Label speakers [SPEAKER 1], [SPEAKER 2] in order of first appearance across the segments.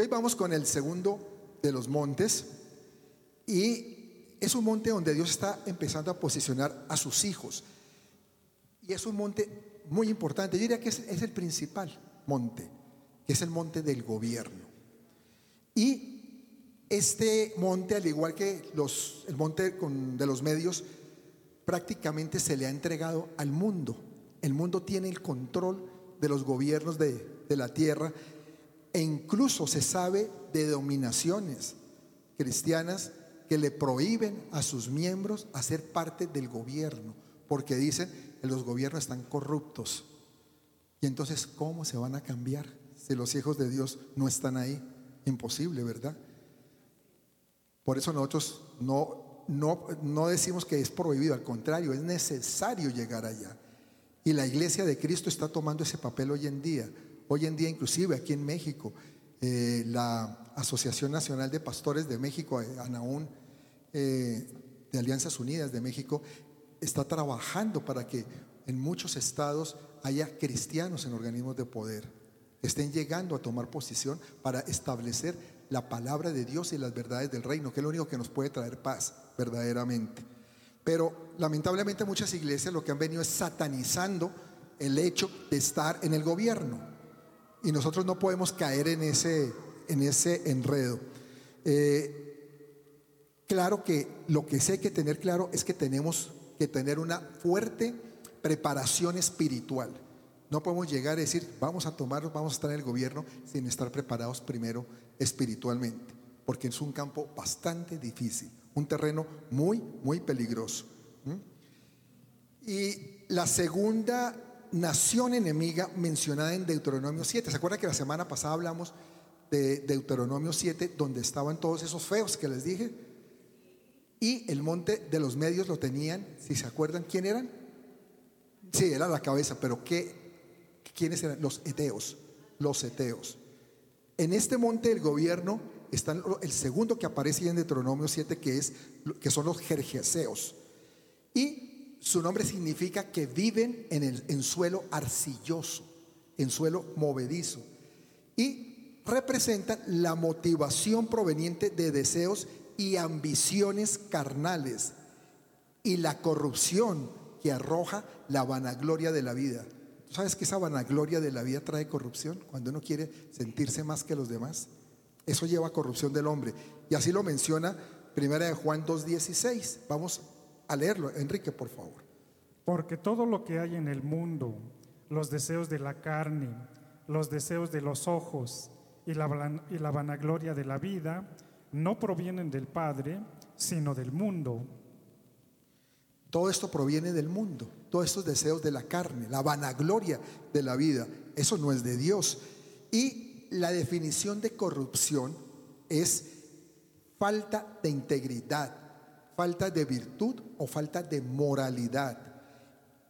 [SPEAKER 1] Hoy vamos con el segundo de los montes y es un monte donde Dios está empezando a posicionar a sus hijos. Y es un monte muy importante, yo diría que es, es el principal monte, que es el monte del gobierno. Y este monte, al igual que los, el monte de los medios, prácticamente se le ha entregado al mundo. El mundo tiene el control de los gobiernos de, de la tierra e incluso se sabe de dominaciones cristianas que le prohíben a sus miembros hacer parte del gobierno, porque dicen que los gobiernos están corruptos. Y entonces, ¿cómo se van a cambiar si los hijos de Dios no están ahí? Imposible, ¿verdad? Por eso nosotros no, no, no decimos que es prohibido, al contrario, es necesario llegar allá. Y la iglesia de Cristo está tomando ese papel hoy en día. Hoy en día, inclusive aquí en México, eh, la Asociación Nacional de Pastores de México, eh, ANAUN, eh, de Alianzas Unidas de México, está trabajando para que en muchos estados haya cristianos en organismos de poder, estén llegando a tomar posición para establecer la palabra de Dios y las verdades del reino, que es lo único que nos puede traer paz verdaderamente. Pero lamentablemente muchas iglesias lo que han venido es satanizando el hecho de estar en el gobierno. Y nosotros no podemos caer en ese, en ese enredo. Eh, claro que lo que hay que tener claro es que tenemos que tener una fuerte preparación espiritual. No podemos llegar a decir, vamos a tomar, vamos a estar en el gobierno sin estar preparados primero espiritualmente, porque es un campo bastante difícil, un terreno muy, muy peligroso. Y la segunda nación enemiga mencionada en Deuteronomio 7, ¿se acuerda que la semana pasada hablamos de Deuteronomio 7, donde estaban todos esos feos que les dije? Y el monte de los medios lo tenían, si se acuerdan, ¿quién eran? Sí, era la cabeza, pero ¿qué, ¿quiénes eran? Los eteos, los eteos. En este monte del gobierno están el segundo que aparece en Deuteronomio 7, que, es, que son los jerjeseos. Y su nombre significa que viven en, el, en suelo arcilloso, en suelo movedizo. Y representan la motivación proveniente de deseos y ambiciones carnales y la corrupción que arroja la vanagloria de la vida. ¿Tú sabes que esa vanagloria de la vida trae corrupción? Cuando uno quiere sentirse más que los demás. Eso lleva a corrupción del hombre. Y así lo menciona Primera de Juan 2.16. Vamos a leerlo. Enrique, por favor.
[SPEAKER 2] Porque todo lo que hay en el mundo, los deseos de la carne, los deseos de los ojos y la, y la vanagloria de la vida, no provienen del Padre, sino del mundo.
[SPEAKER 1] Todo esto proviene del mundo, todos estos deseos de la carne, la vanagloria de la vida, eso no es de Dios. Y la definición de corrupción es falta de integridad, falta de virtud o falta de moralidad.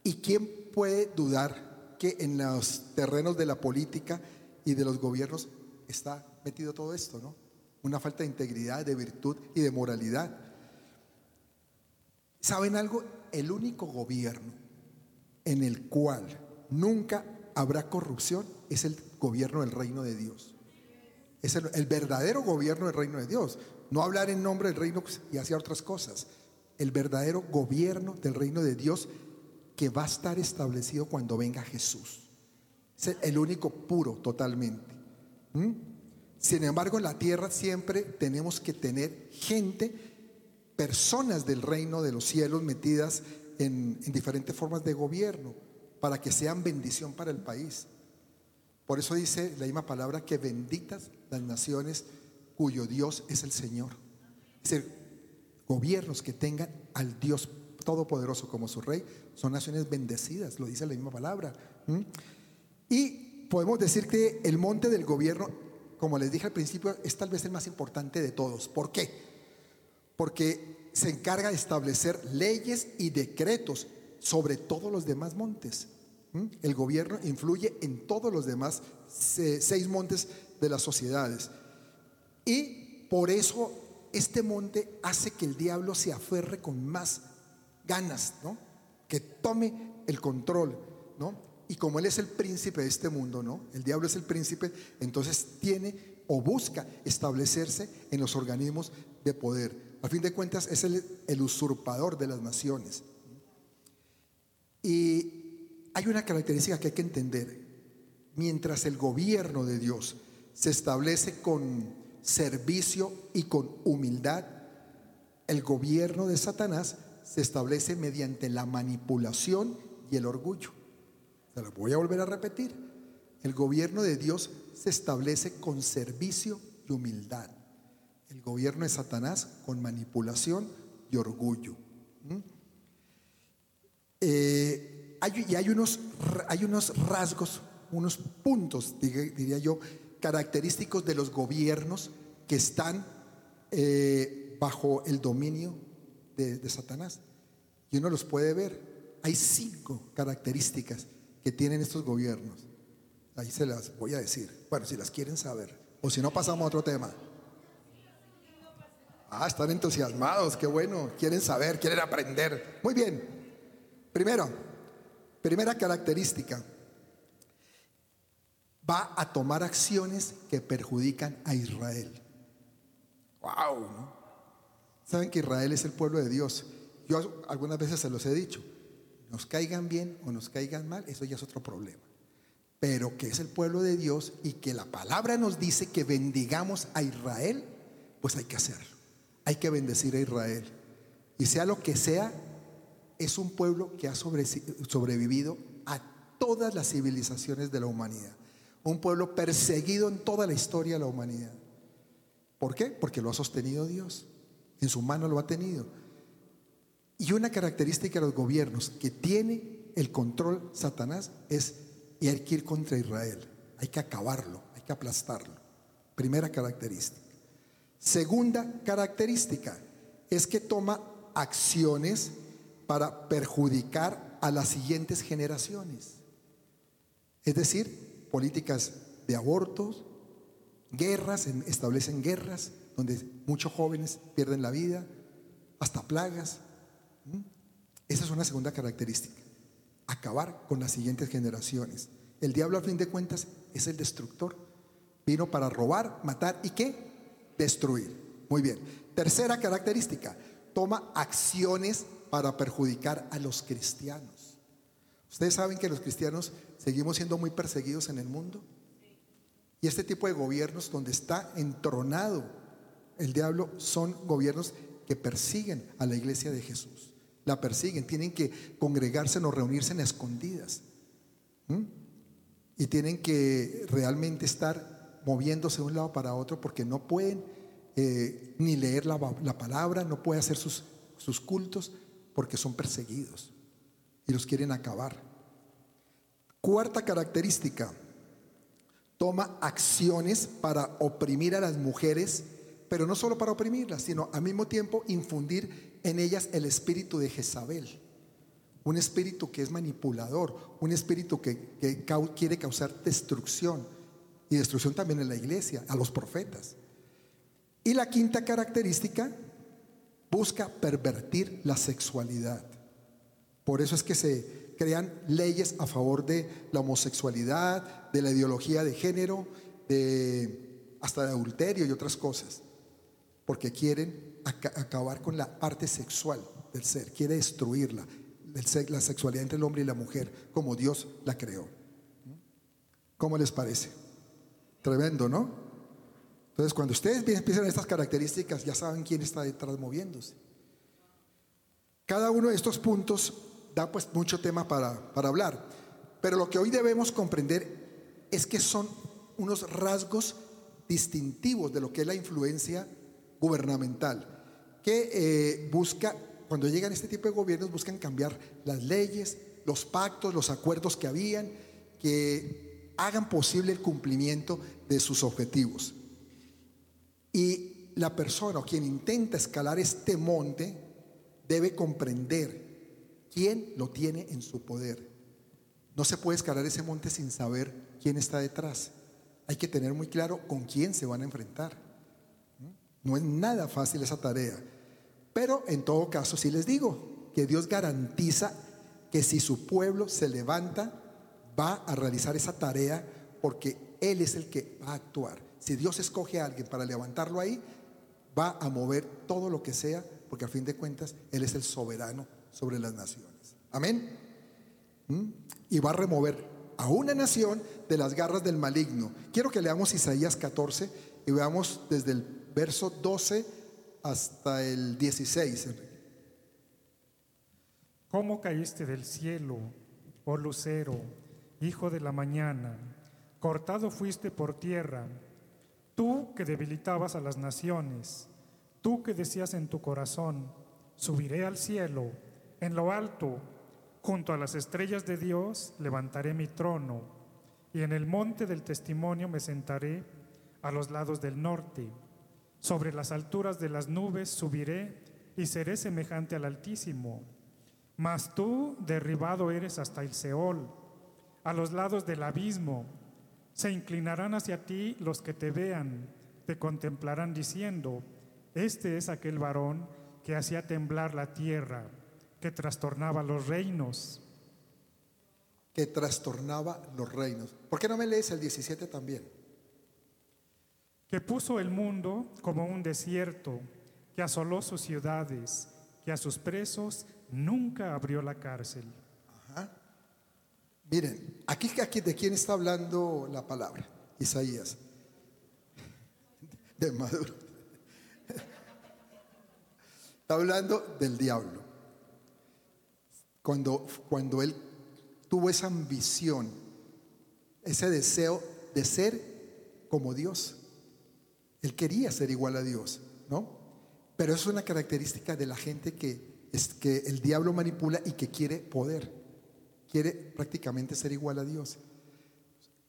[SPEAKER 1] ¿Y quién puede dudar que en los terrenos de la política y de los gobiernos está metido todo esto, no? Una falta de integridad, de virtud y de moralidad. ¿Saben algo? El único gobierno en el cual nunca habrá corrupción es el gobierno del reino de Dios. Es el, el, verdadero gobierno del reino de Dios. No hablar en nombre del reino y hacer otras cosas. El verdadero gobierno del reino de Dios que va a estar establecido cuando venga Jesús. Es el único puro totalmente. ¿Mm? Sin embargo, en la tierra siempre tenemos que tener gente personas del reino de los cielos metidas en, en, diferentes formas de gobierno para que sean bendición para el país. Por eso dice la misma palabra que benditas las naciones cuyo Dios es el Señor. Es decir, gobiernos que tengan al Dios Todopoderoso como su rey son naciones bendecidas, lo dice la misma palabra. Y podemos decir que el monte del gobierno, como les dije al principio, es tal vez el más importante de todos. ¿Por qué? porque se encarga de establecer leyes y decretos sobre todos los demás montes. El gobierno influye en todos los demás seis montes de las sociedades. Y por eso este monte hace que el diablo se aferre con más ganas, ¿no? Que tome el control, ¿no? Y como él es el príncipe de este mundo, ¿no? El diablo es el príncipe, entonces tiene o busca establecerse en los organismos de poder. A fin de cuentas es el, el usurpador de las naciones. Y hay una característica que hay que entender. Mientras el gobierno de Dios se establece con servicio y con humildad, el gobierno de Satanás se establece mediante la manipulación y el orgullo. Se lo voy a volver a repetir. El gobierno de Dios se establece con servicio y humildad. El gobierno de Satanás con manipulación y orgullo. ¿Mm? Eh, y hay unos, hay unos rasgos, unos puntos, diría yo, característicos de los gobiernos que están eh, bajo el dominio de, de Satanás. Y uno los puede ver. Hay cinco características que tienen estos gobiernos. Ahí se las voy a decir. Bueno, si las quieren saber. O si no, pasamos a otro tema. Ah, están entusiasmados, qué bueno. Quieren saber, quieren aprender. Muy bien. Primero, primera característica. Va a tomar acciones que perjudican a Israel. Wow, ¿no? Saben que Israel es el pueblo de Dios. Yo algunas veces se los he dicho. Nos caigan bien o nos caigan mal, eso ya es otro problema. Pero que es el pueblo de Dios y que la palabra nos dice que bendigamos a Israel, pues hay que hacerlo. Hay que bendecir a Israel. Y sea lo que sea, es un pueblo que ha sobrevivido a todas las civilizaciones de la humanidad. Un pueblo perseguido en toda la historia de la humanidad. ¿Por qué? Porque lo ha sostenido Dios. En su mano lo ha tenido. Y una característica de los gobiernos que tiene el control Satanás es hay que ir contra Israel. Hay que acabarlo, hay que aplastarlo. Primera característica. Segunda característica es que toma acciones para perjudicar a las siguientes generaciones. Es decir, políticas de abortos, guerras, establecen guerras donde muchos jóvenes pierden la vida, hasta plagas. Esa es una segunda característica acabar con las siguientes generaciones. El diablo a fin de cuentas es el destructor. Vino para robar, matar y qué? Destruir. Muy bien. Tercera característica, toma acciones para perjudicar a los cristianos. Ustedes saben que los cristianos seguimos siendo muy perseguidos en el mundo. Y este tipo de gobiernos donde está entronado el diablo son gobiernos que persiguen a la iglesia de Jesús la persiguen, tienen que congregarse o reunirse en escondidas. Y tienen que realmente estar moviéndose de un lado para otro porque no pueden eh, ni leer la, palabra, no pueden hacer sus, sus cultos porque son perseguidos y los quieren acabar. Cuarta característica, toma acciones para oprimir a las mujeres, pero no solo para oprimirlas, sino al mismo tiempo infundir en ellas el espíritu de Jezabel, un espíritu que es manipulador, un espíritu que, quiere causar destrucción y destrucción también en la iglesia, a los profetas. Y la quinta característica, busca pervertir la sexualidad. Por eso es que se crean leyes a favor de la homosexualidad, de la ideología de género, de hasta de adulterio y otras cosas, porque quieren acabar con la parte sexual del ser, quiere destruirla, la sexualidad entre el hombre y la mujer, como Dios la creó. ¿Cómo les parece? Tremendo, ¿no? Entonces, cuando ustedes empiezan estas características, ya saben quién está detrás moviéndose. Cada uno de estos puntos da pues mucho tema para, para hablar, pero lo que hoy debemos comprender es que son unos rasgos distintivos de lo que es la influencia gubernamental que eh, busca, cuando llegan este tipo de gobiernos, buscan cambiar las leyes, los pactos, los acuerdos que habían, que hagan posible el cumplimiento de sus objetivos. Y la persona o quien intenta escalar este monte debe comprender quién lo tiene en su poder. No se puede escalar ese monte sin saber quién está detrás. Hay que tener muy claro con quién se van a enfrentar. No es nada fácil esa tarea. Pero en todo caso, sí les digo que Dios garantiza que si su pueblo se levanta, va a realizar esa tarea porque Él es el que va a actuar. Si Dios escoge a alguien para levantarlo ahí, va a mover todo lo que sea, porque a fin de cuentas Él es el soberano sobre las naciones. Amén. ¿Mm? Y va a remover a una nación de las garras del maligno. Quiero que leamos Isaías 14 y veamos desde el verso 12 hasta el 16.
[SPEAKER 2] ¿Cómo caíste del cielo, oh lucero, hijo de la mañana? Cortado fuiste por tierra, tú que debilitabas a las naciones, tú que decías en tu corazón, subiré al cielo, en lo alto, junto a las estrellas de Dios, levantaré mi trono, y en el monte del testimonio me sentaré a los lados del norte. Sobre las alturas de las nubes subiré y seré semejante al Altísimo. Mas tú derribado eres hasta el Seol, a los lados del abismo. Se inclinarán hacia ti los que te vean, te contemplarán diciendo, este es aquel varón que hacía temblar la tierra, que trastornaba los reinos.
[SPEAKER 1] Que trastornaba los reinos. ¿Por qué no me lees el 17 también?
[SPEAKER 2] Que puso el mundo como un desierto, que asoló sus ciudades, que a sus presos nunca abrió la cárcel.
[SPEAKER 1] Miren, aquí, aquí de quién está hablando la palabra, Isaías. De Maduro. Está hablando del diablo. Cuando, cuando él tuvo esa ambición, ese deseo de ser como Dios. Él quería ser igual a Dios, ¿no? Pero eso es una característica de la gente que es que el diablo manipula y que quiere poder, quiere prácticamente ser igual a Dios.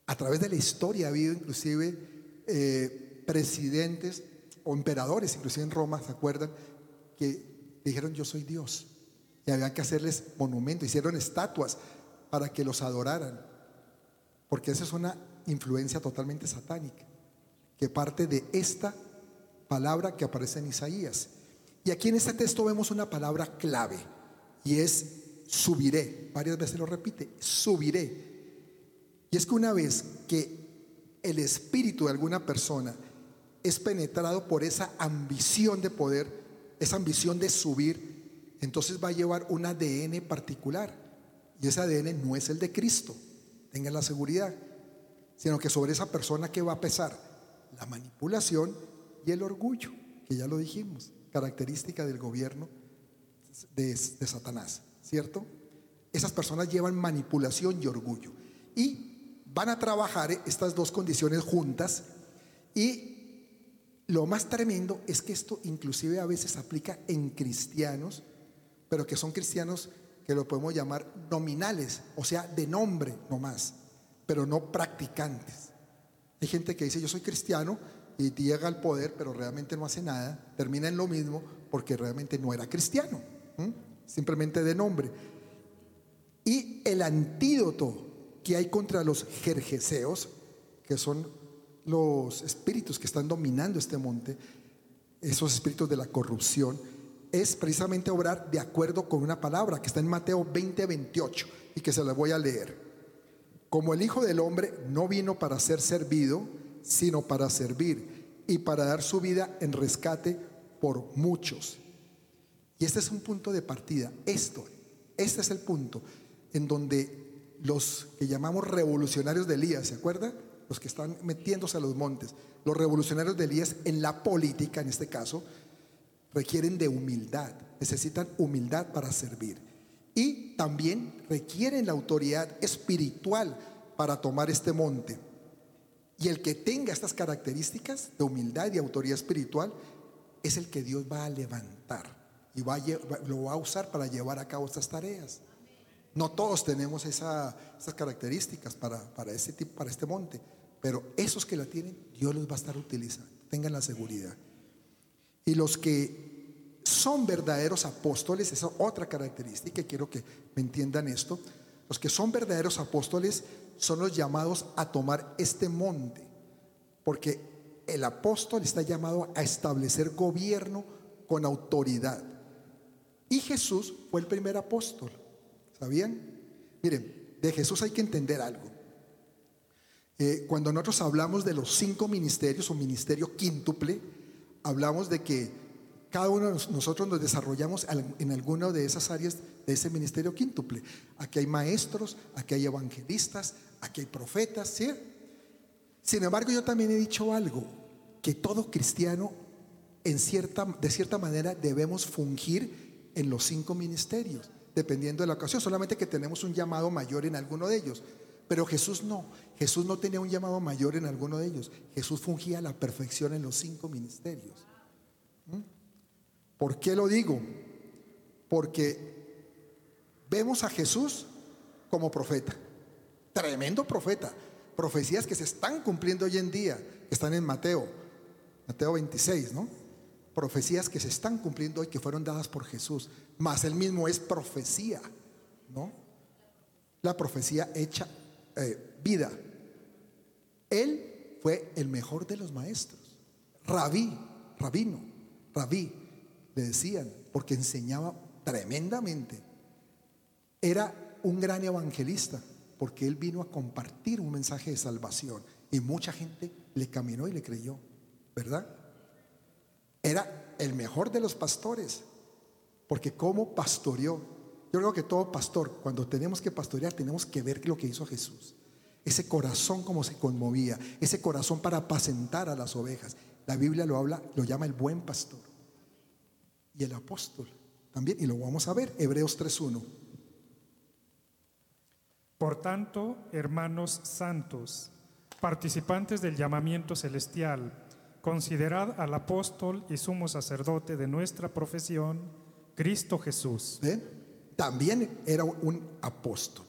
[SPEAKER 1] A través de la historia ha habido inclusive eh, presidentes o emperadores, inclusive en Roma, ¿se acuerdan? Que dijeron yo soy Dios. Y había que hacerles monumentos, hicieron estatuas para que los adoraran. Porque esa es una influencia totalmente satánica, que parte de esta palabra que aparece en Isaías. Y aquí en este texto vemos una palabra clave y es subiré. Varias veces lo repite, subiré. Y es que una vez que el espíritu de alguna persona es penetrado por esa ambición de poder, esa ambición de subir, entonces va a llevar un ADN particular. Y ese ADN no es el de Cristo, tengan la seguridad, sino que sobre esa persona que va a pesar la manipulación y el orgullo, que ya lo dijimos característica del gobierno de, Satanás, ¿cierto? Esas personas llevan manipulación y orgullo. Y van a trabajar estas dos condiciones juntas. Y lo más tremendo es que esto inclusive a veces aplica en cristianos, pero que son cristianos que lo podemos llamar nominales, o sea, de nombre nomás, pero no practicantes. Hay gente que dice, yo soy cristiano, y llega al poder, pero realmente no hace nada, termina en lo mismo porque realmente no era cristiano, simplemente de nombre. Y el antídoto que hay contra los jerjeseos, que son los espíritus que están dominando este monte, esos espíritus de la corrupción, es precisamente obrar de acuerdo con una palabra que está en Mateo 20, 28 y que se la voy a leer. Como el Hijo del Hombre no vino para ser servido, sino para servir y para dar su vida en rescate por muchos. Y este es un punto de partida. Esto, este es el punto en donde los que llamamos revolucionarios de Elías, ¿se acuerdan? Los que están metiéndose a los montes, los revolucionarios de Elías en la política, en este caso, requieren de humildad, necesitan humildad para servir. Y también requieren la autoridad espiritual para tomar este monte. Y el que tenga estas características de humildad y autoridad espiritual es el que Dios va a levantar y va lo va a usar para llevar a cabo estas tareas. No todos tenemos esas características para, para, este para este monte, pero esos que la tienen, Dios los va a estar utilizando. Tengan la seguridad. Y los que son verdaderos apóstoles, esa es otra característica, y quiero que me entiendan esto. Los que son verdaderos apóstoles son los llamados a tomar este monte, porque el apóstol está llamado a establecer gobierno con autoridad. Y Jesús fue el primer apóstol, ¿sabían? Miren, de Jesús hay que entender algo. Eh, cuando nosotros hablamos de los cinco ministerios o ministerio quíntuple, hablamos de que cada uno de nosotros nos desarrollamos en alguna de esas áreas de ese ministerio quíntuple. Aquí hay maestros, aquí hay evangelistas, aquí hay profetas, ¿sí? Sin embargo, yo también he dicho algo, que todo cristiano en cierta, de cierta manera debemos fungir en los cinco ministerios, dependiendo de la ocasión, solamente que tenemos un llamado mayor en alguno de ellos. Pero Jesús no, Jesús no tenía un llamado mayor en alguno de ellos, Jesús fungía a la perfección en los cinco ministerios. ¿Mm? ¿Por qué lo digo? Porque vemos a Jesús como profeta, tremendo profeta, profecías que se están cumpliendo hoy en día, están en Mateo, Mateo 26, ¿no? Profecías que se están cumpliendo hoy que fueron dadas por Jesús, más él mismo es profecía, ¿no? La profecía hecha eh, vida. Él fue el mejor de los maestros, rabí, rabino, rabí, le decían, porque enseñaba tremendamente. Era un gran evangelista, porque él vino a compartir un mensaje de salvación y mucha gente le caminó y le creyó, ¿verdad? Era el mejor de los pastores, porque como pastoreó. Yo creo que todo pastor, cuando tenemos que pastorear, tenemos que ver lo que hizo Jesús. Ese corazón como se conmovía, ese corazón para apacentar a las ovejas. La Biblia lo habla, lo llama el buen pastor y el apóstol también, y lo vamos a ver, Hebreos 3.1.
[SPEAKER 2] Por tanto, hermanos santos, participantes del llamamiento celestial, considerad al apóstol y sumo sacerdote de nuestra profesión, Cristo Jesús.
[SPEAKER 1] También era un apóstol.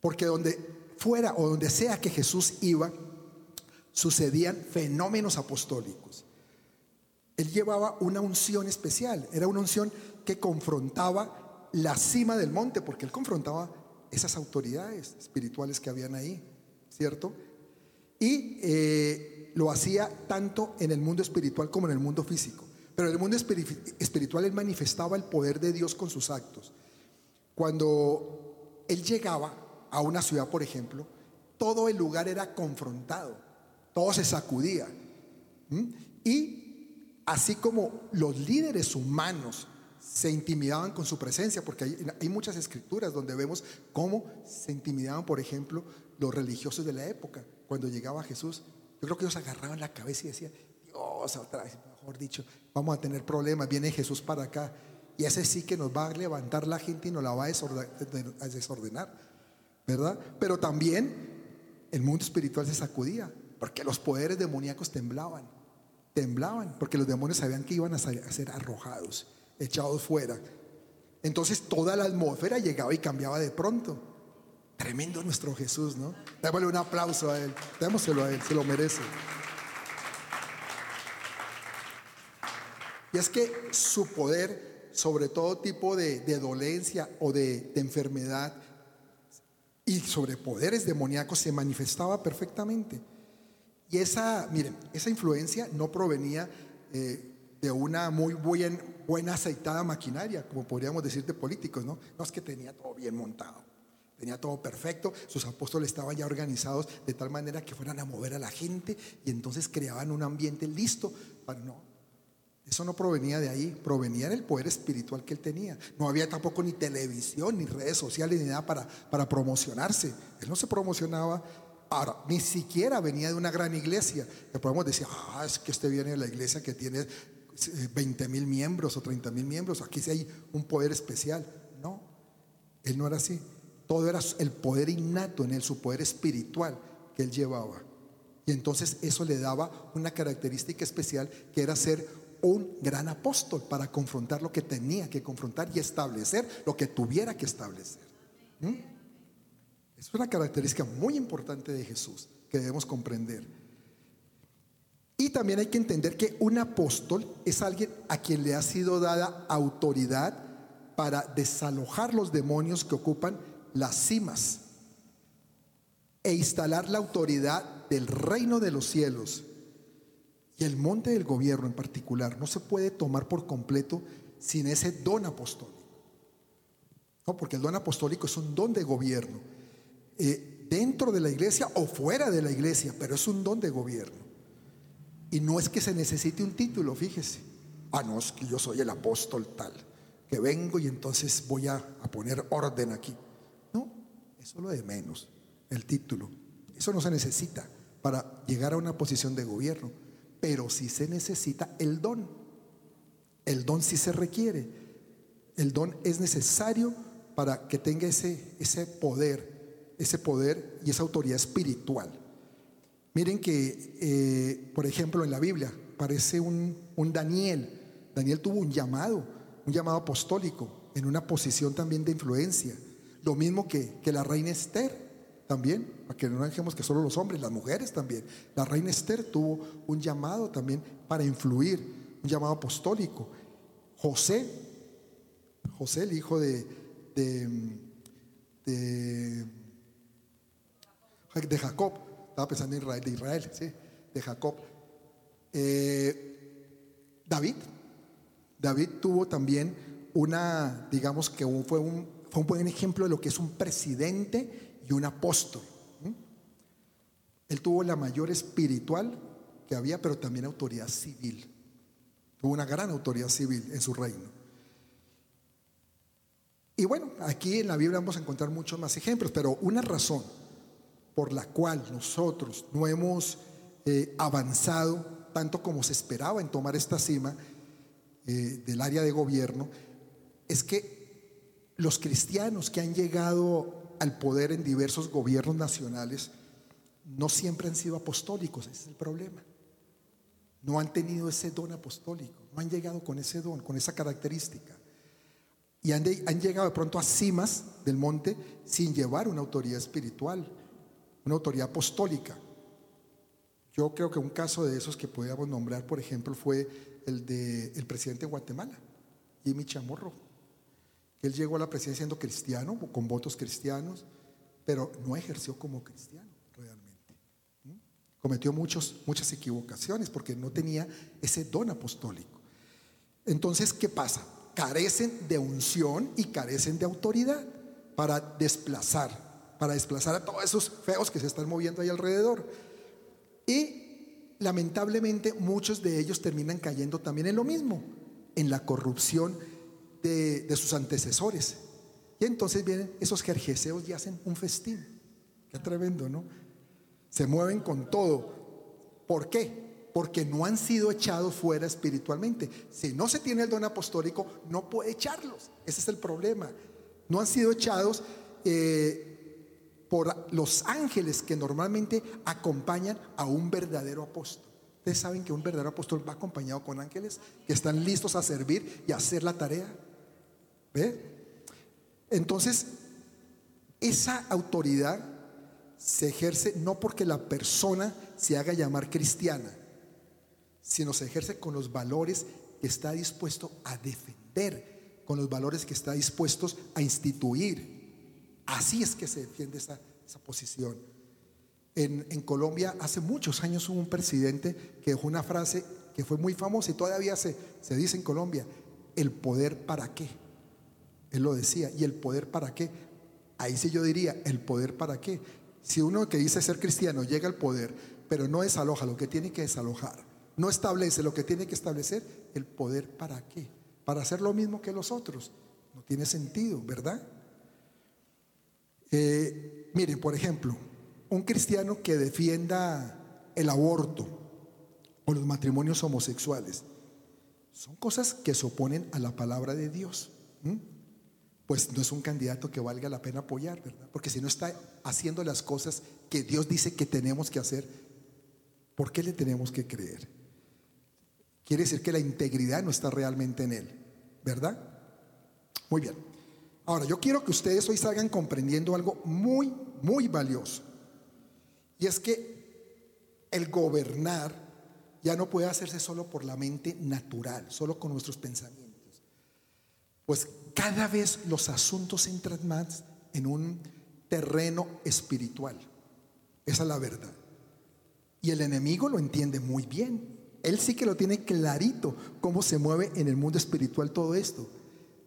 [SPEAKER 1] Porque donde fuera o donde sea que Jesús iba, sucedían fenómenos apostólicos. Él llevaba una unción especial, era una unción que confrontaba la cima del monte, porque él confrontaba esas autoridades espirituales que habían ahí, ¿cierto? Y eh, lo hacía tanto en el mundo espiritual como en el mundo físico. Pero en el mundo espiritual él manifestaba el poder de Dios con sus actos. Cuando él llegaba a una ciudad, por ejemplo, todo el lugar era confrontado, todo se sacudía. Y así como los líderes humanos se intimidaban con su presencia, porque hay, muchas escrituras donde vemos cómo se intimidaban, por ejemplo, los religiosos de la época. Cuando llegaba Jesús, yo creo que ellos agarraban la cabeza y decían, Dios, otra vez, mejor dicho, vamos a tener problemas, viene Jesús para acá. Y ese sí que nos va a levantar la gente y nos la va a desordenar, ¿verdad? Pero también el mundo espiritual se sacudía, porque los poderes demoníacos temblaban temblaban porque los demonios sabían que iban a ser arrojados, echados fuera. Entonces toda la atmósfera llegaba y cambiaba de pronto. Tremendo nuestro Jesús, ¿no? Démosle un aplauso a Él, démoselo a Él, se lo merece. Y es que su poder sobre todo tipo de, dolencia o de, enfermedad y sobre poderes demoníacos se manifestaba perfectamente. Y esa, miren, esa influencia no provenía eh, de una muy buena, buena aceitada maquinaria, como podríamos decir de políticos, ¿no? No es que tenía todo bien montado, tenía todo perfecto, sus apóstoles estaban ya organizados de tal manera que fueran a mover a la gente y entonces creaban un ambiente listo para no. Eso no provenía de ahí, provenía del poder espiritual que él tenía. No había tampoco ni televisión, ni redes sociales, ni nada para, para promocionarse. Él no se promocionaba Ahora, ni siquiera venía de una gran iglesia. Que podemos decir, ah, es que este viene de la iglesia que tiene 20 eh, mil miembros o 30 mil miembros. Aquí sí hay un poder especial. No, él no era así. Todo era el poder innato en él, su poder espiritual que él llevaba. Y entonces eso le daba una característica especial que era ser un gran apóstol para confrontar lo que tenía que confrontar y establecer lo que tuviera que establecer. ¿Mm? Es una característica muy importante de Jesús que debemos comprender. Y también hay que entender que un apóstol es alguien a quien le ha sido dada autoridad para desalojar los demonios que ocupan las cimas e instalar la autoridad del reino de los cielos. Y el monte del gobierno en particular no se puede tomar por completo sin ese don apostólico. No, porque el don apostólico es un don de gobierno. Eh, dentro de la iglesia o fuera de la iglesia, pero es un don de gobierno. Y no es que se necesite un título, fíjese. Ah, no, es que yo soy el apóstol tal, que vengo y entonces voy a, a poner orden aquí. No, eso es lo de menos, el título. Eso no se necesita para llegar a una posición de gobierno, pero sí se necesita el don. El don sí se requiere. El don es necesario para que tenga ese, ese poder, ese poder y esa autoridad espiritual. Miren que, eh, por ejemplo, en la Biblia parece un, un Daniel. Daniel tuvo un llamado, un llamado apostólico, en una posición también de influencia. Lo mismo que, que la reina Esther también, para que no dejemos que solo los hombres, las mujeres también. La reina Esther tuvo un llamado también para influir, un llamado apostólico. José, José, el hijo de, de, de, de Jacob, estaba pensando en Israel, de Israel, ¿sí? de Jacob. Eh, David, David tuvo también una, digamos que fue un, fue un buen ejemplo de lo que es un presidente y un apóstol. Él tuvo la mayor espiritual que había, pero también autoridad civil. Tuvo una gran autoridad civil en su reino. Y bueno, aquí en la Biblia vamos a encontrar muchos más ejemplos, pero una razón por la cual nosotros no hemos eh, avanzado tanto como se esperaba en tomar esta cima eh, del área de gobierno es que los cristianos que han llegado al poder en diversos gobiernos nacionales no siempre han sido apostólicos, ese es el problema. No han tenido ese don apostólico, no han llegado con ese don, con esa característica. Y han, llegado de pronto a cimas del monte sin llevar una autoridad espiritual, una autoridad apostólica. Yo creo que un caso de esos que podíamos nombrar, por ejemplo, fue el del el presidente de Guatemala, Jimmy Chamorro. Él llegó a la presidencia siendo cristiano, con votos cristianos, pero no ejerció como cristiano realmente. Cometió muchos, muchas equivocaciones porque no tenía ese don apostólico. Entonces, ¿qué pasa? Carecen de unción y carecen de autoridad para desplazar, para desplazar a todos esos feos que se están moviendo ahí alrededor. Y lamentablemente muchos de ellos terminan cayendo también en lo mismo, en la corrupción de, sus antecesores. Y entonces vienen esos jerjeseos y hacen un festín. Qué tremendo, ¿no? Se mueven con todo. ¿Por qué? Porque no han sido echados fuera espiritualmente. Si no se tiene el don apostólico, no puede echarlos. Ese es el problema. No han sido echados eh, por los ángeles que normalmente acompañan a un verdadero apóstol. Ustedes saben que un verdadero apóstol va acompañado con ángeles que están listos a servir y a hacer la tarea. ¿Ve? Entonces, esa autoridad se ejerce no porque la persona se haga llamar cristiana, sino se ejerce con los valores que está dispuesto a defender, con los valores que está dispuesto a instituir. Así es que se defiende esa, posición. En, en, Colombia hace muchos años hubo un presidente que dejó una frase que fue muy famosa y todavía se, se dice en Colombia, el poder para qué. Él lo decía. ¿Y el poder para qué? Ahí sí yo diría, ¿el poder para qué? Si uno que dice ser cristiano llega al poder, pero no desaloja lo que tiene que desalojar, no establece lo que tiene que establecer, ¿el poder para qué? Para hacer lo mismo que los otros. No tiene sentido, ¿verdad? Eh, miren, por ejemplo, un cristiano que defienda el aborto o los matrimonios homosexuales, son cosas que se oponen a la palabra de Dios pues no es un candidato que valga la pena apoyar, ¿verdad? Porque si no está haciendo las cosas que Dios dice que tenemos que hacer, ¿por qué le tenemos que creer? Quiere decir que la integridad no está realmente en él, ¿verdad? Muy bien. Ahora, yo quiero que ustedes hoy salgan comprendiendo algo muy, muy valioso. Y es que el gobernar ya no puede hacerse solo por la mente natural, solo con nuestros pensamientos. Pues cada vez los asuntos entran más en un terreno espiritual. Esa es la verdad. Y el enemigo lo entiende muy bien. Él sí que lo tiene clarito cómo se mueve en el mundo espiritual todo esto.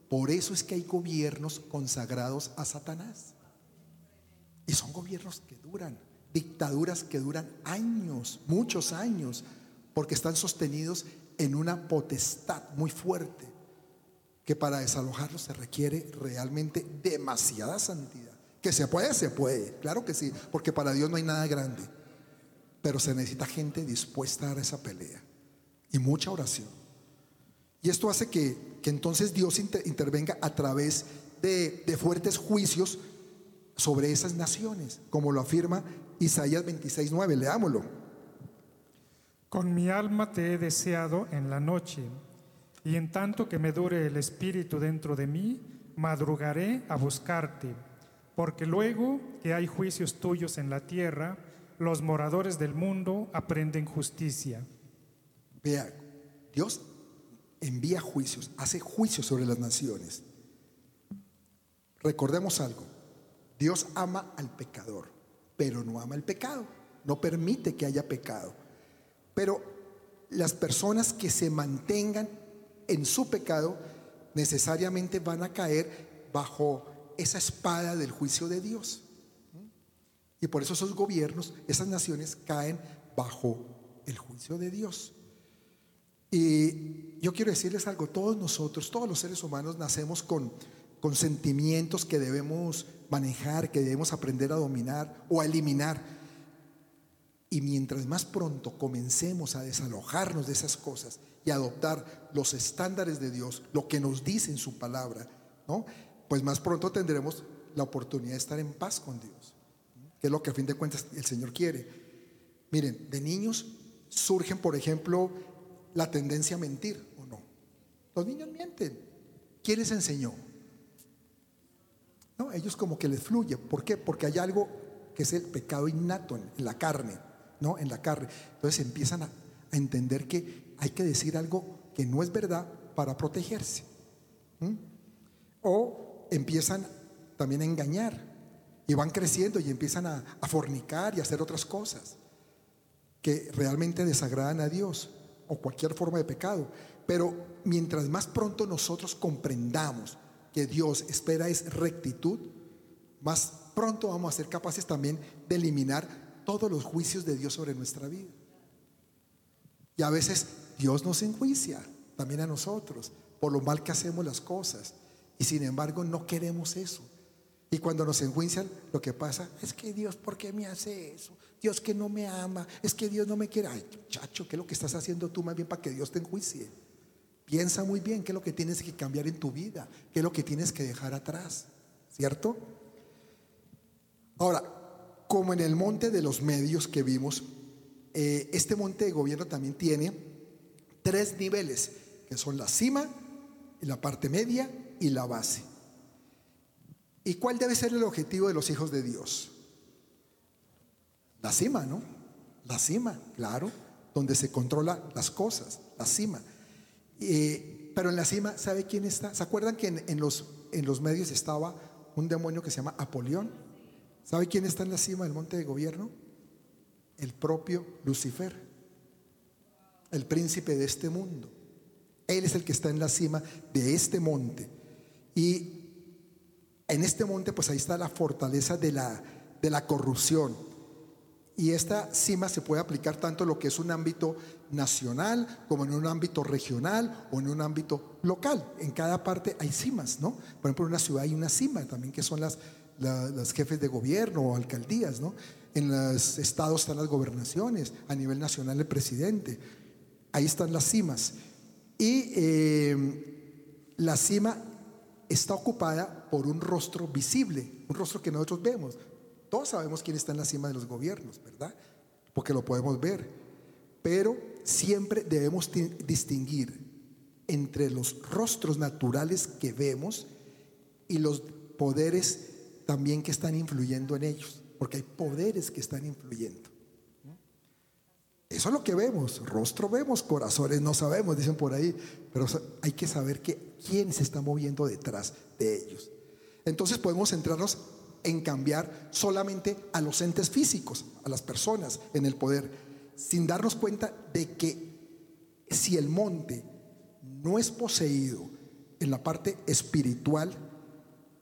[SPEAKER 1] Por eso es que hay gobiernos consagrados a Satanás. Y son gobiernos que duran, dictaduras que duran años, muchos años, porque están sostenidos en una potestad muy fuerte, que para desalojarlos se requiere realmente demasiada santidad. Que se puede, se puede, claro que sí, porque para Dios no hay nada grande, pero se necesita gente dispuesta a dar esa pelea y mucha oración. Y esto hace que, que entonces Dios intervenga a través de, de fuertes juicios sobre esas naciones, como lo afirma Isaías 26:9. Leámoslo.
[SPEAKER 2] Con mi alma te he deseado en la noche, y en tanto que me dure el espíritu dentro de mí, madrugaré a buscarte, porque luego que hay juicios tuyos en la tierra, los moradores del mundo aprenden justicia.
[SPEAKER 1] Vea, Dios envía juicios, hace juicios sobre las naciones. Recordemos algo, Dios ama al pecador, pero no ama el pecado, no permite que haya pecado. Pero las personas que se mantengan en su pecado necesariamente van a caer bajo esa espada del juicio de Dios. Y por eso esos gobiernos, esas naciones caen bajo el juicio de Dios. Y yo quiero decirles algo, todos nosotros, todos los seres humanos nacemos con, con sentimientos que debemos manejar, que debemos aprender a dominar o a eliminar. Y mientras más pronto comencemos a desalojarnos de esas cosas y adoptar los estándares de Dios, lo que nos dice en su palabra, ¿no? Pues más pronto tendremos la oportunidad de estar en paz con Dios, que es lo que a fin de cuentas el Señor quiere. Miren, de niños surgen, por ejemplo, la tendencia a mentir o no. Los niños mienten. ¿Quién les enseñó? No, ellos como que les fluye. ¿Por qué? Porque hay algo que es el pecado innato en, la carne, ¿no? En la carne. Entonces empiezan a, entender que hay que decir algo que no es verdad para protegerse. O empiezan también a engañar y van creciendo y empiezan a, fornicar y a hacer otras cosas que realmente desagradan a Dios o cualquier forma de pecado. Pero mientras más pronto nosotros comprendamos que Dios espera es rectitud, más pronto vamos a ser capaces también de eliminar todos los juicios de Dios sobre nuestra vida. Y a veces Dios nos enjuicia también a nosotros por lo mal que hacemos las cosas. Y sin embargo no queremos eso. Y cuando nos enjuician, lo que pasa es que Dios, ¿por qué me hace eso? Dios que no me ama, es que Dios no me quiere. Ay, muchacho, ¿qué es lo que estás haciendo tú más bien para que Dios te enjuicie? Piensa muy bien qué es lo que tienes que cambiar en tu vida, qué es lo que tienes que dejar atrás, ¿cierto? Ahora, como en el monte de los medios que vimos, eh, este monte de gobierno también tiene tres niveles, que son la cima, la parte media y la base. ¿Y cuál debe ser el objetivo de los hijos de Dios? La cima, ¿no? La cima, claro, donde se controla las cosas, la cima. Eh, pero en la cima, ¿sabe quién está? ¿Se acuerdan que en, los, en los medios estaba un demonio que se llama Apolión? ¿Sabe quién está en la cima del monte de gobierno? El propio Lucifer, el príncipe de este mundo. Él es el que está en la cima de este monte. Y en este monte, pues ahí está la fortaleza de la, de la corrupción, y esta cima se puede aplicar tanto en lo que es un ámbito nacional como en un ámbito regional o en un ámbito local. En cada parte hay cimas, ¿no? Por ejemplo, en una ciudad hay una cima también que son las, las, jefes de gobierno o alcaldías, ¿no? En los estados están las gobernaciones, a nivel nacional el presidente. Ahí están las cimas. Y eh, la cima está ocupada por un rostro visible, un rostro que nosotros vemos. Todos sabemos quién está en la cima de los gobiernos, ¿verdad? Porque lo podemos ver. Pero siempre debemos distinguir entre los rostros naturales que vemos y los poderes también que están influyendo en ellos. Porque hay poderes que están influyendo. Eso es lo que vemos. Rostro vemos, corazones no sabemos, dicen por ahí. Pero hay que saber que quién se está moviendo detrás de ellos. Entonces podemos centrarnos en cambiar solamente a los entes físicos, a las personas en el poder, sin darnos cuenta de que si el monte no es poseído en la parte espiritual,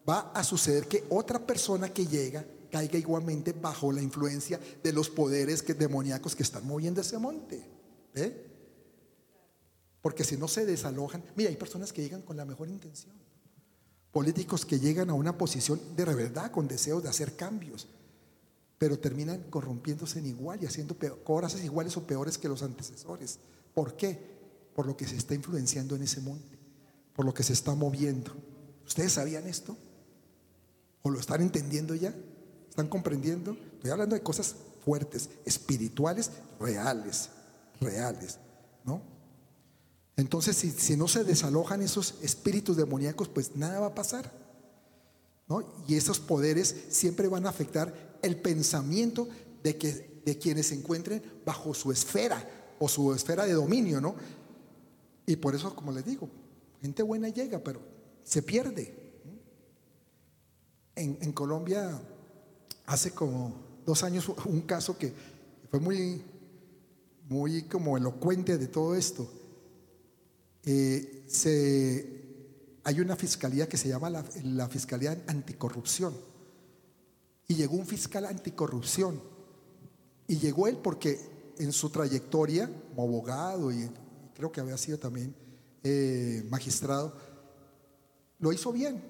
[SPEAKER 1] va a suceder que otra persona que llega caiga igualmente bajo la influencia de los poderes demoníacos que están moviendo ese monte. ¿Ve? Porque si no se desalojan, mira, hay personas que llegan con la mejor intención. Políticos que llegan a una posición de verdad, con deseos de hacer cambios, pero terminan corrompiéndose en igual y haciendo cosas iguales o peores que los antecesores. ¿Por qué? Por lo que se está influenciando en ese monte, por lo que se está moviendo. ¿Ustedes sabían esto? ¿O lo están entendiendo ya? ¿Están comprendiendo? Estoy hablando de cosas fuertes, espirituales, reales, reales, ¿no? Entonces, si, si no se desalojan esos espíritus demoníacos, pues nada va a pasar. ¿no? Y esos poderes siempre van a afectar el pensamiento de, que, de quienes se encuentren bajo su esfera o su esfera de dominio, ¿no? Y por eso, como les digo, gente buena llega, pero se pierde. En, en Colombia, hace como dos años, un caso que fue muy, muy como elocuente de todo esto. Eh, hay una fiscalía que se llama la, la Fiscalía Anticorrupción y llegó un fiscal anticorrupción. Y llegó él porque en su trayectoria como abogado y creo que había sido también eh, magistrado, lo hizo bien,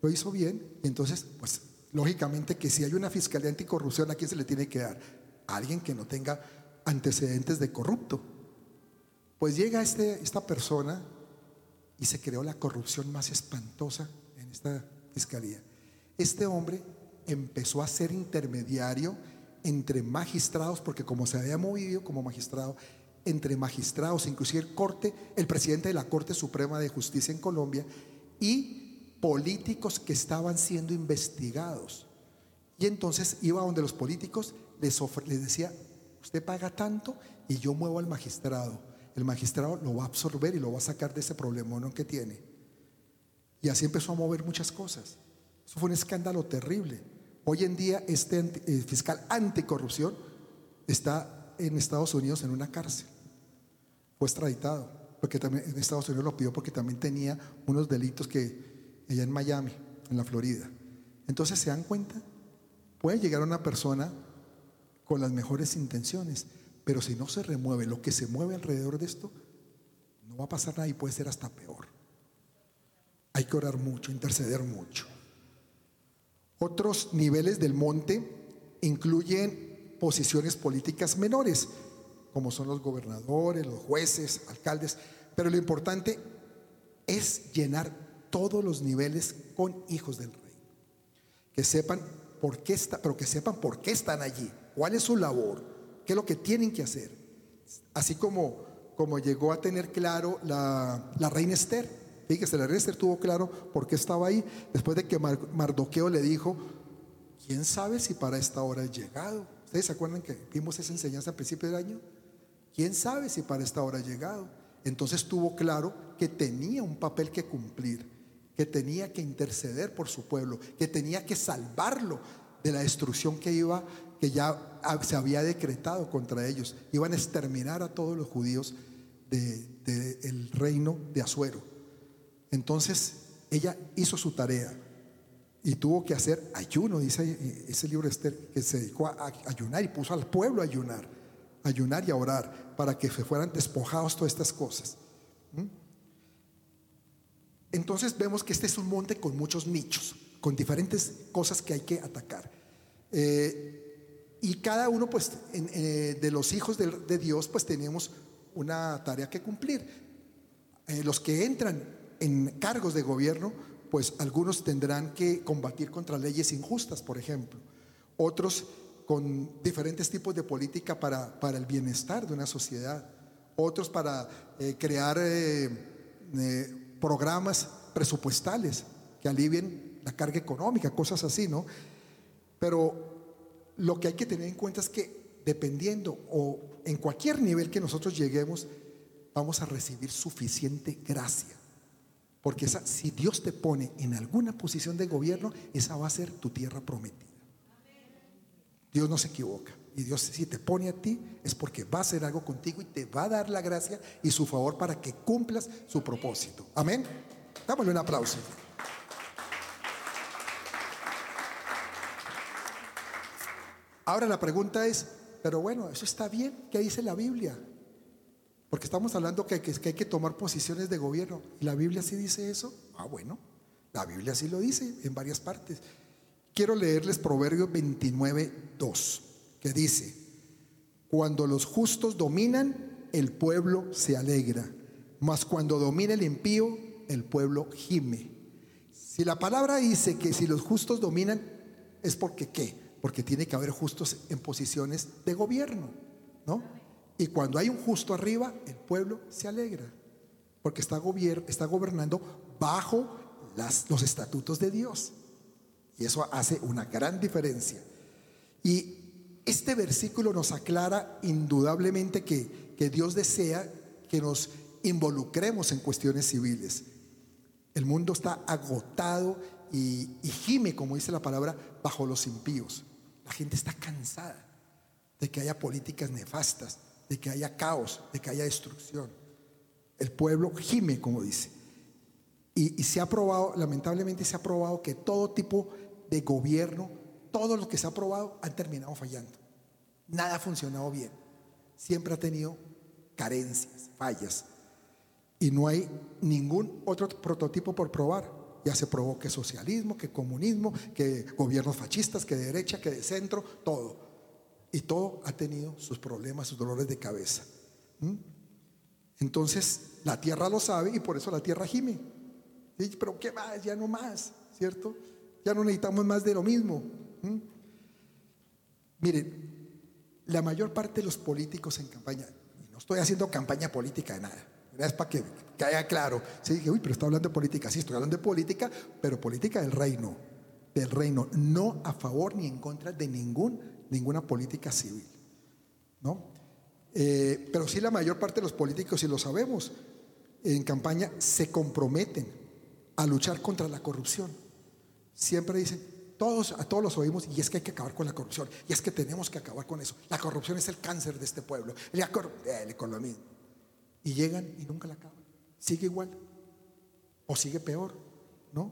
[SPEAKER 1] lo hizo bien. Y entonces, pues lógicamente que si hay una fiscalía anticorrupción, ¿a quién se le tiene que dar? Alguien que no tenga antecedentes de corrupto. Pues llega este, esta persona y se creó la corrupción más espantosa en esta fiscalía. Este hombre empezó a ser intermediario entre magistrados, porque como se había movido como magistrado, entre magistrados, inclusive el corte, el presidente de la Corte Suprema de Justicia en Colombia y políticos que estaban siendo investigados. Y entonces iba donde los políticos les, les decía, usted paga tanto y yo muevo al magistrado. El magistrado lo va a absorber y lo va a sacar de ese problema que tiene. Y así empezó a mover muchas cosas. Eso fue un escándalo terrible. Hoy en día este eh, fiscal anticorrupción está en Estados Unidos en una cárcel. Fue extraditado, porque también en Estados Unidos lo pidió porque también tenía unos delitos que ella en Miami, en la Florida. Entonces se dan cuenta, puede llegar una persona con las mejores intenciones, pero si no se remueve lo que se mueve alrededor de esto, no va a pasar nada y puede ser hasta peor. Hay que orar mucho, interceder mucho. Otros niveles del monte incluyen posiciones políticas menores, como son los gobernadores, los jueces, alcaldes, pero lo importante es llenar todos los niveles con hijos del rey. Que sepan por qué está, pero que sepan por qué están allí, cuál es su labor, qué es lo que tienen que hacer. Así como, como llegó a tener claro la, la reina Esther Fíjese, la Esther tuvo claro por qué estaba ahí, después de que Mardoqueo le dijo, ¿quién sabe si para esta hora he llegado? ¿Ustedes se acuerdan que vimos esa enseñanza al principio del año? ¿Quién sabe si para esta hora ha llegado? Entonces tuvo claro que tenía un papel que cumplir, que tenía que interceder por su pueblo, que tenía que salvarlo de la destrucción que iba, que ya se había decretado contra ellos. Iban a exterminar a todos los judíos del reino de Azuero. Entonces ella hizo su tarea y tuvo que hacer ayuno, dice ese libro Esther, que se dedicó a ayunar y puso al pueblo a ayunar, ayunar y a orar para que se fueran despojados todas estas cosas. ¿Mm? Entonces vemos que este es un monte con muchos nichos, con diferentes cosas que hay que atacar. Eh, y cada uno, pues, eh, de los hijos de, Dios, pues tenemos una tarea que cumplir. Eh, los que entran en cargos de gobierno, pues algunos tendrán que combatir contra leyes injustas, por ejemplo. Otros con diferentes tipos de política para, para el bienestar de una sociedad. Otros para crear programas presupuestales que alivien la carga económica, cosas así, ¿no? Pero lo que hay que tener en cuenta es que dependiendo o en cualquier nivel que nosotros lleguemos, vamos a recibir suficiente gracia porque si Dios te pone en alguna posición de gobierno, esa va a ser tu tierra prometida. Dios no se equivoca. Y Dios si te pone a ti es porque va a hacer algo contigo y te va a dar la gracia y su favor para que cumplas su propósito. Amén. Dámosle un aplauso. Ahora la pregunta es, pero bueno, ¿eso está bien? ¿Qué dice la Biblia? Porque estamos hablando que, hay que tomar posiciones de gobierno. ¿Y la Biblia sí dice eso? Ah, bueno, la Biblia sí lo dice en varias partes. Quiero leerles Proverbios 29, 2, dice, cuando los justos dominan, el pueblo se alegra, mas cuando domina el impío, el pueblo gime. Si la palabra dice que si los justos dominan, es porque qué? Porque tiene que haber justos en posiciones de gobierno, ¿no? Y cuando hay un justo arriba, el pueblo se alegra, porque está, está gobernando bajo las, los estatutos de Dios. Y eso hace una gran diferencia. Y este versículo nos aclara indudablemente que, que Dios desea que nos involucremos en cuestiones civiles. El mundo está agotado y, y, gime, como dice la palabra, bajo los impíos. La gente está cansada de que haya políticas nefastas, de que haya caos, de que haya destrucción. El pueblo gime, como dice. Y, y se ha probado, lamentablemente se ha probado que todo tipo de gobierno, todo lo que se ha probado han terminado fallando. Nada ha funcionado bien. Siempre ha tenido carencias, fallas. Y no hay ningún otro prototipo por probar. Ya se probó que socialismo, que comunismo, que gobiernos fascistas, que de derecha, que de centro, todo. Y todo ha tenido sus problemas, sus dolores de cabeza. ¿Mm? Entonces, la tierra lo sabe y por eso la tierra gime. Pero ¿qué más? Ya no más, ¿cierto? Ya no necesitamos más de lo mismo. Miren, la mayor parte de los políticos en campaña, y no estoy haciendo campaña política de nada, es para que, haya claro. Sí, dije, uy, pero está hablando de política. Sí, estoy hablando de política, pero política del reino, del reino, no a favor ni en contra de ningún, ninguna política civil. ¿no? Eh, pero sí la mayor parte de los políticos, y lo sabemos, en campaña se comprometen a luchar contra la corrupción. Siempre dicen, todos, a todos los oímos, y es que hay que acabar con la corrupción, y es que tenemos que acabar con eso. La corrupción es el cáncer de este pueblo, la, economía. Y llegan y nunca la acaban. Sigue igual. O sigue peor, ¿no?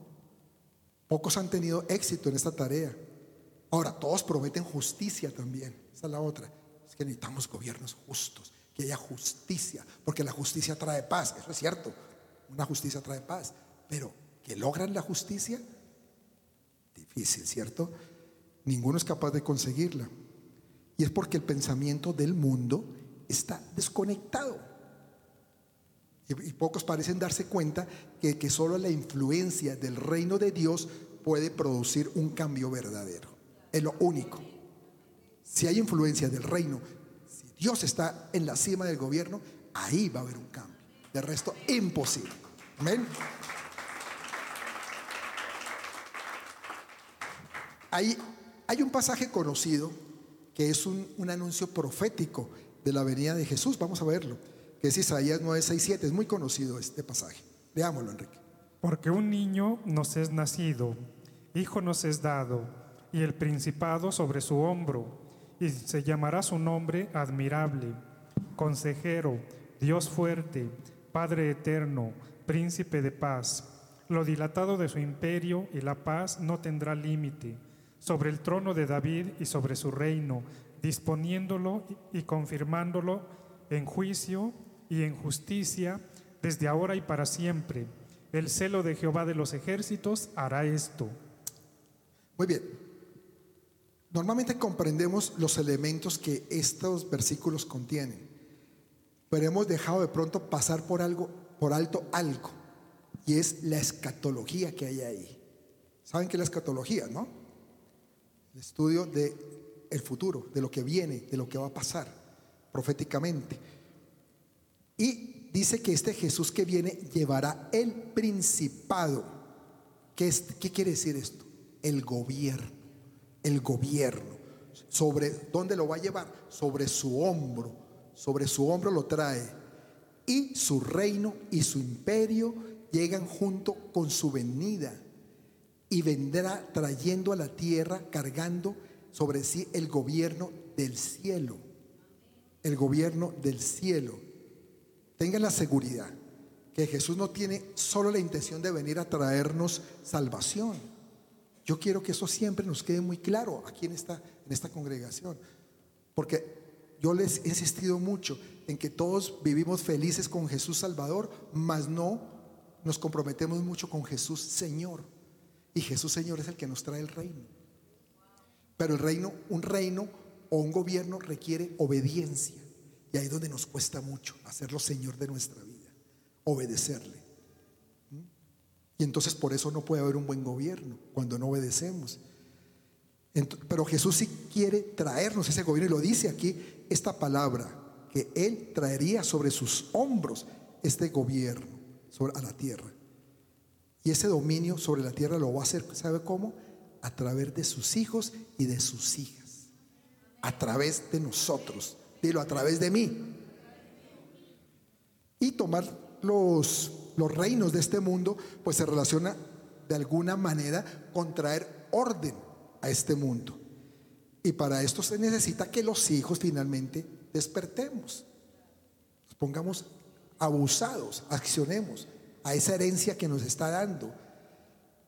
[SPEAKER 1] Pocos han tenido éxito en esta tarea. Ahora, todos prometen justicia también. Esa es la otra. Es que necesitamos gobiernos justos, que haya justicia, porque la justicia trae paz. Eso es cierto. Una justicia trae paz. Pero que logran la justicia, difícil, ¿cierto? Ninguno es capaz de conseguirla. Y es porque el pensamiento del mundo está desconectado. Y, pocos parecen darse cuenta que, que solo la influencia del reino de Dios puede producir un cambio verdadero. Es lo único. Si hay influencia del reino, si Dios está en la cima del gobierno, ahí va a haber un cambio. De resto, imposible. Amén. Hay, un pasaje conocido que es un, un anuncio profético de la venida de Jesús. Vamos a verlo que es Isaías 967. Es muy conocido este pasaje. Leámoslo, Enrique.
[SPEAKER 2] Porque un niño nos es nacido, hijo nos es dado, y el principado sobre su hombro, y se llamará su nombre admirable, consejero, Dios fuerte, Padre eterno, príncipe de paz. Lo dilatado de su imperio y la paz no tendrá límite sobre el trono de David y sobre su reino, disponiéndolo y confirmándolo en juicio y en justicia desde ahora y para siempre. El celo de Jehová de los ejércitos hará esto.
[SPEAKER 1] Muy bien. Normalmente comprendemos los elementos que estos versículos contienen, pero hemos dejado de pronto pasar por algo, por alto algo, y es la escatología que hay ahí. ¿Saben qué es la escatología, no? El estudio de el futuro, de lo que viene, de lo que va a pasar proféticamente. Y dice que este Jesús que viene llevará el principado. ¿Qué, es, ¿Qué quiere decir esto? El gobierno. El gobierno. ¿Sobre dónde lo va a llevar? Sobre su hombro. Sobre su hombro lo trae. Y su reino y su imperio llegan junto con su venida. Y vendrá trayendo a la tierra, cargando sobre sí el gobierno del cielo. El gobierno del cielo. Tengan la seguridad que Jesús no tiene solo la intención de venir a traernos salvación. Yo quiero que eso siempre nos quede muy claro aquí en esta, en esta congregación. Porque yo les he insistido mucho en que todos vivimos felices con Jesús Salvador, mas no nos comprometemos mucho con Jesús Señor. Y Jesús Señor es el que nos trae el reino. Pero el reino, un reino o un gobierno requiere obediencia. Y ahí es donde nos cuesta mucho hacerlo Señor de nuestra vida, obedecerle. ¿Mm? Y entonces por eso no puede haber un buen gobierno cuando no obedecemos. Pero Jesús sí quiere traernos ese gobierno y lo dice aquí esta palabra, que Él traería sobre sus hombros este gobierno sobre, a la tierra. Y ese dominio sobre la tierra lo va a hacer, ¿sabe cómo? A través de sus hijos y de sus hijas. A través de nosotros. Dilo, a través de mí. Y tomar los, los reinos de este mundo, pues se relaciona de alguna manera con traer orden a este mundo. Y para esto se necesita que los hijos finalmente despertemos, nos pongamos abusados, accionemos a esa herencia que nos está dando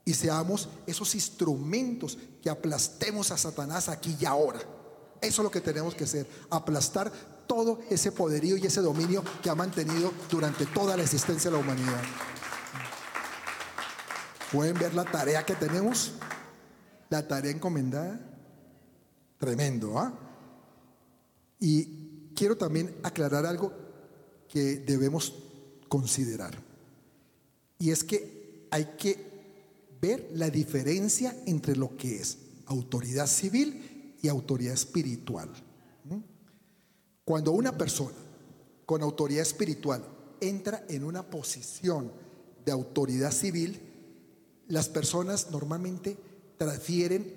[SPEAKER 1] y seamos esos instrumentos que aplastemos a Satanás aquí y ahora. Eso es lo que tenemos que hacer, aplastar todo ese poderío y ese dominio que ha mantenido durante toda la existencia de la humanidad. ¿Pueden ver la tarea que tenemos? La tarea encomendada. Tremendo, ¿ah? Y quiero también aclarar algo que debemos considerar. Y es que hay que ver la diferencia entre lo que es autoridad civil y autoridad espiritual. Cuando una persona con autoridad espiritual entra en una posición de autoridad civil, las personas normalmente transfieren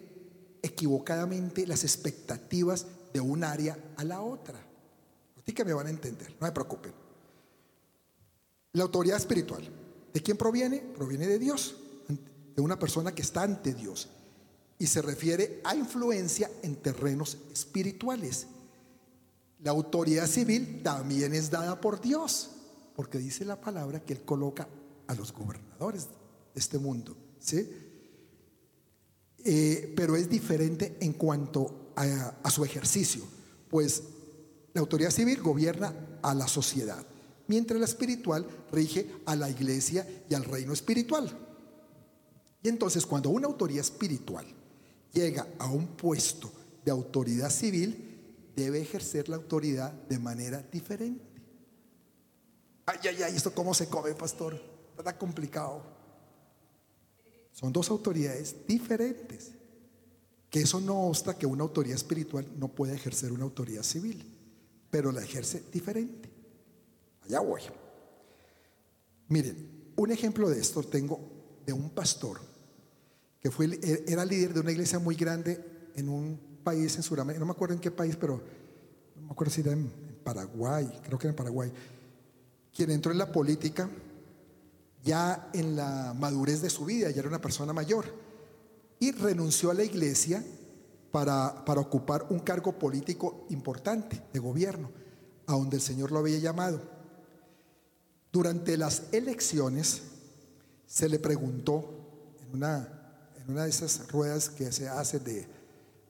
[SPEAKER 1] equivocadamente las expectativas de un área a la otra. Así que me van a entender, no me preocupen. La autoridad espiritual, ¿de quién proviene? Proviene de Dios, de una persona que está ante Dios y se refiere a influencia en terrenos espirituales. La autoridad civil también es dada por Dios, porque dice la palabra que Él coloca a los gobernadores de este mundo. ¿sí? Eh, pero es diferente en cuanto a, su ejercicio, pues la autoridad civil gobierna a la sociedad, mientras la espiritual rige a la iglesia y al reino espiritual. Y entonces cuando una autoridad espiritual llega a un puesto de autoridad civil, debe ejercer la autoridad de manera diferente. Ay, ay, ay, ¿esto cómo se come, pastor? Está complicado. Son dos autoridades diferentes. Que eso no obsta que una autoridad espiritual no pueda ejercer una autoridad civil, pero la ejerce diferente. Allá voy. Miren, un ejemplo de esto tengo de un pastor que fue, era líder de una iglesia muy grande en un país en Sudamérica, no me acuerdo en qué país, pero no me acuerdo si era en Paraguay, creo que era en Paraguay, quien entró en la política ya en la madurez de su vida, ya era una persona mayor, y renunció a la iglesia para, para ocupar un cargo político importante de gobierno, a donde el Señor lo había llamado. Durante las elecciones se le preguntó en una, en una de esas ruedas que se hace de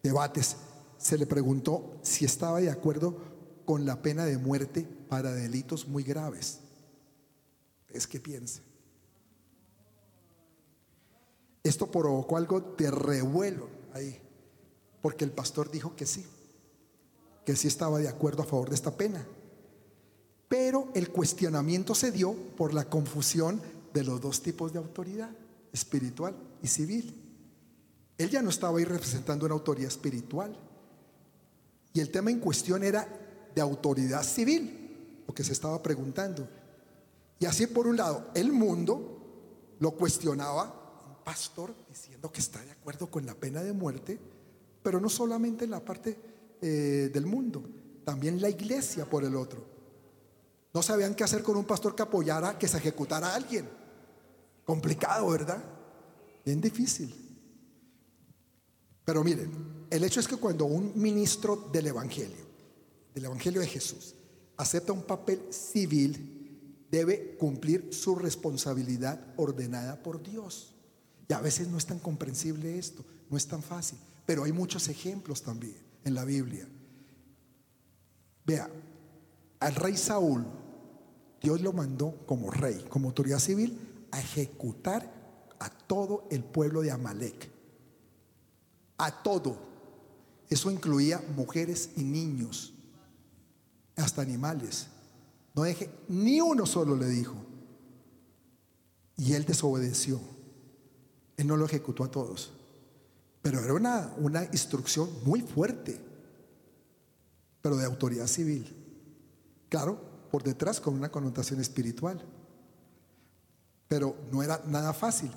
[SPEAKER 1] debates, se le preguntó si estaba de acuerdo con la pena de muerte para delitos muy graves. Es que piensa. Esto provocó algo de revuelo ahí, porque el pastor dijo que sí, que sí estaba de acuerdo a favor de esta pena. Pero el cuestionamiento se dio por la confusión de los dos tipos de autoridad, espiritual y civil. Él ya no estaba ahí representando una autoridad espiritual. Y el tema en cuestión era de autoridad civil, lo que se estaba preguntando. Y así por un lado, el mundo lo cuestionaba pastor diciendo que está de acuerdo con la pena de muerte, pero no solamente en la parte eh, del mundo, también la iglesia por el otro. No sabían qué hacer con un pastor que apoyara que se ejecutara a alguien. Complicado, ¿verdad? Bien difícil. Pero miren, el hecho es que cuando un ministro del Evangelio, del Evangelio de Jesús, acepta un papel civil, debe cumplir su responsabilidad ordenada por Dios. Y a veces no es tan comprensible esto, no es tan fácil, pero hay muchos ejemplos también en la Biblia. Vea, al rey Saúl, Dios lo mandó como rey, como autoridad civil, a ejecutar a todo el pueblo de Amalek. A todo. Eso incluía mujeres y niños, hasta animales. No deje, ni uno solo le dijo. Y él desobedeció. Él no lo ejecutó a todos. Pero era una, una instrucción muy fuerte, pero de autoridad civil. Claro, por detrás con una connotación espiritual. Pero no era nada fácil.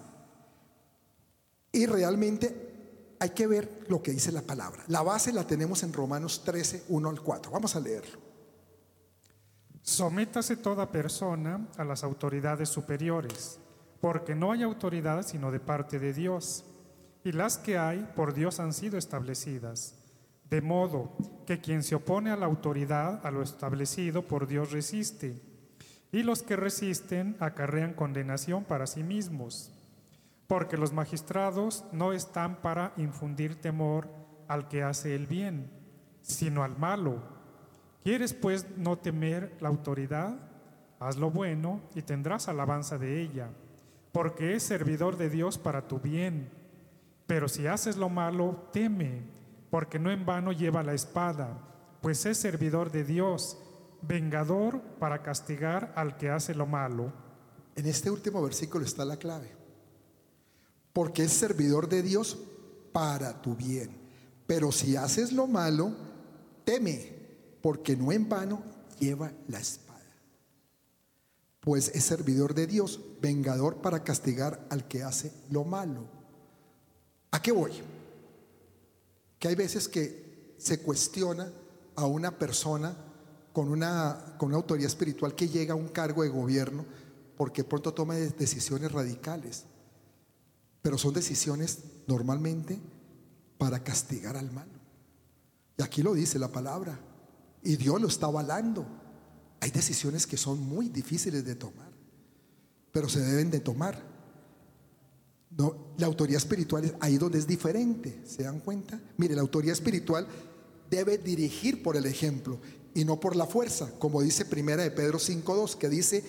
[SPEAKER 1] Y realmente hay que ver lo que dice la palabra. La base la tenemos en Romanos 13, 1 al 4. Vamos a leerlo.
[SPEAKER 2] Sométase toda persona a las autoridades superiores, porque no hay autoridad sino de parte de Dios, y las que hay por Dios han sido establecidas. De modo que quien se opone a la autoridad, a lo establecido por Dios resiste, y los que resisten acarrean condenación para sí mismos porque los magistrados no están para infundir temor al que hace el bien, sino al malo. ¿Quieres pues no temer la autoridad? Haz lo bueno y tendrás alabanza de ella, porque es servidor de Dios para tu bien. Pero si haces lo malo, teme, porque no en vano lleva la espada, pues es servidor de Dios, vengador para castigar al que hace lo malo.
[SPEAKER 1] En este último versículo está la clave porque es servidor de Dios para tu bien. Pero si haces lo malo, teme, porque no en vano lleva la espada. Pues es servidor de Dios, vengador para castigar al que hace lo malo. ¿A qué voy? Que hay veces que se cuestiona a una persona con una, con una autoridad espiritual que llega a un cargo de gobierno porque pronto toma decisiones radicales pero son decisiones normalmente para castigar al malo. Y aquí lo dice la palabra. Y Dios lo está avalando. Hay decisiones que son muy difíciles de tomar, pero se deben de tomar. No, la autoridad espiritual es ahí donde es diferente, ¿se dan cuenta? Mire, la autoridad espiritual debe dirigir por el ejemplo y no por la fuerza, como dice Primera de Pedro 5.2, que dice,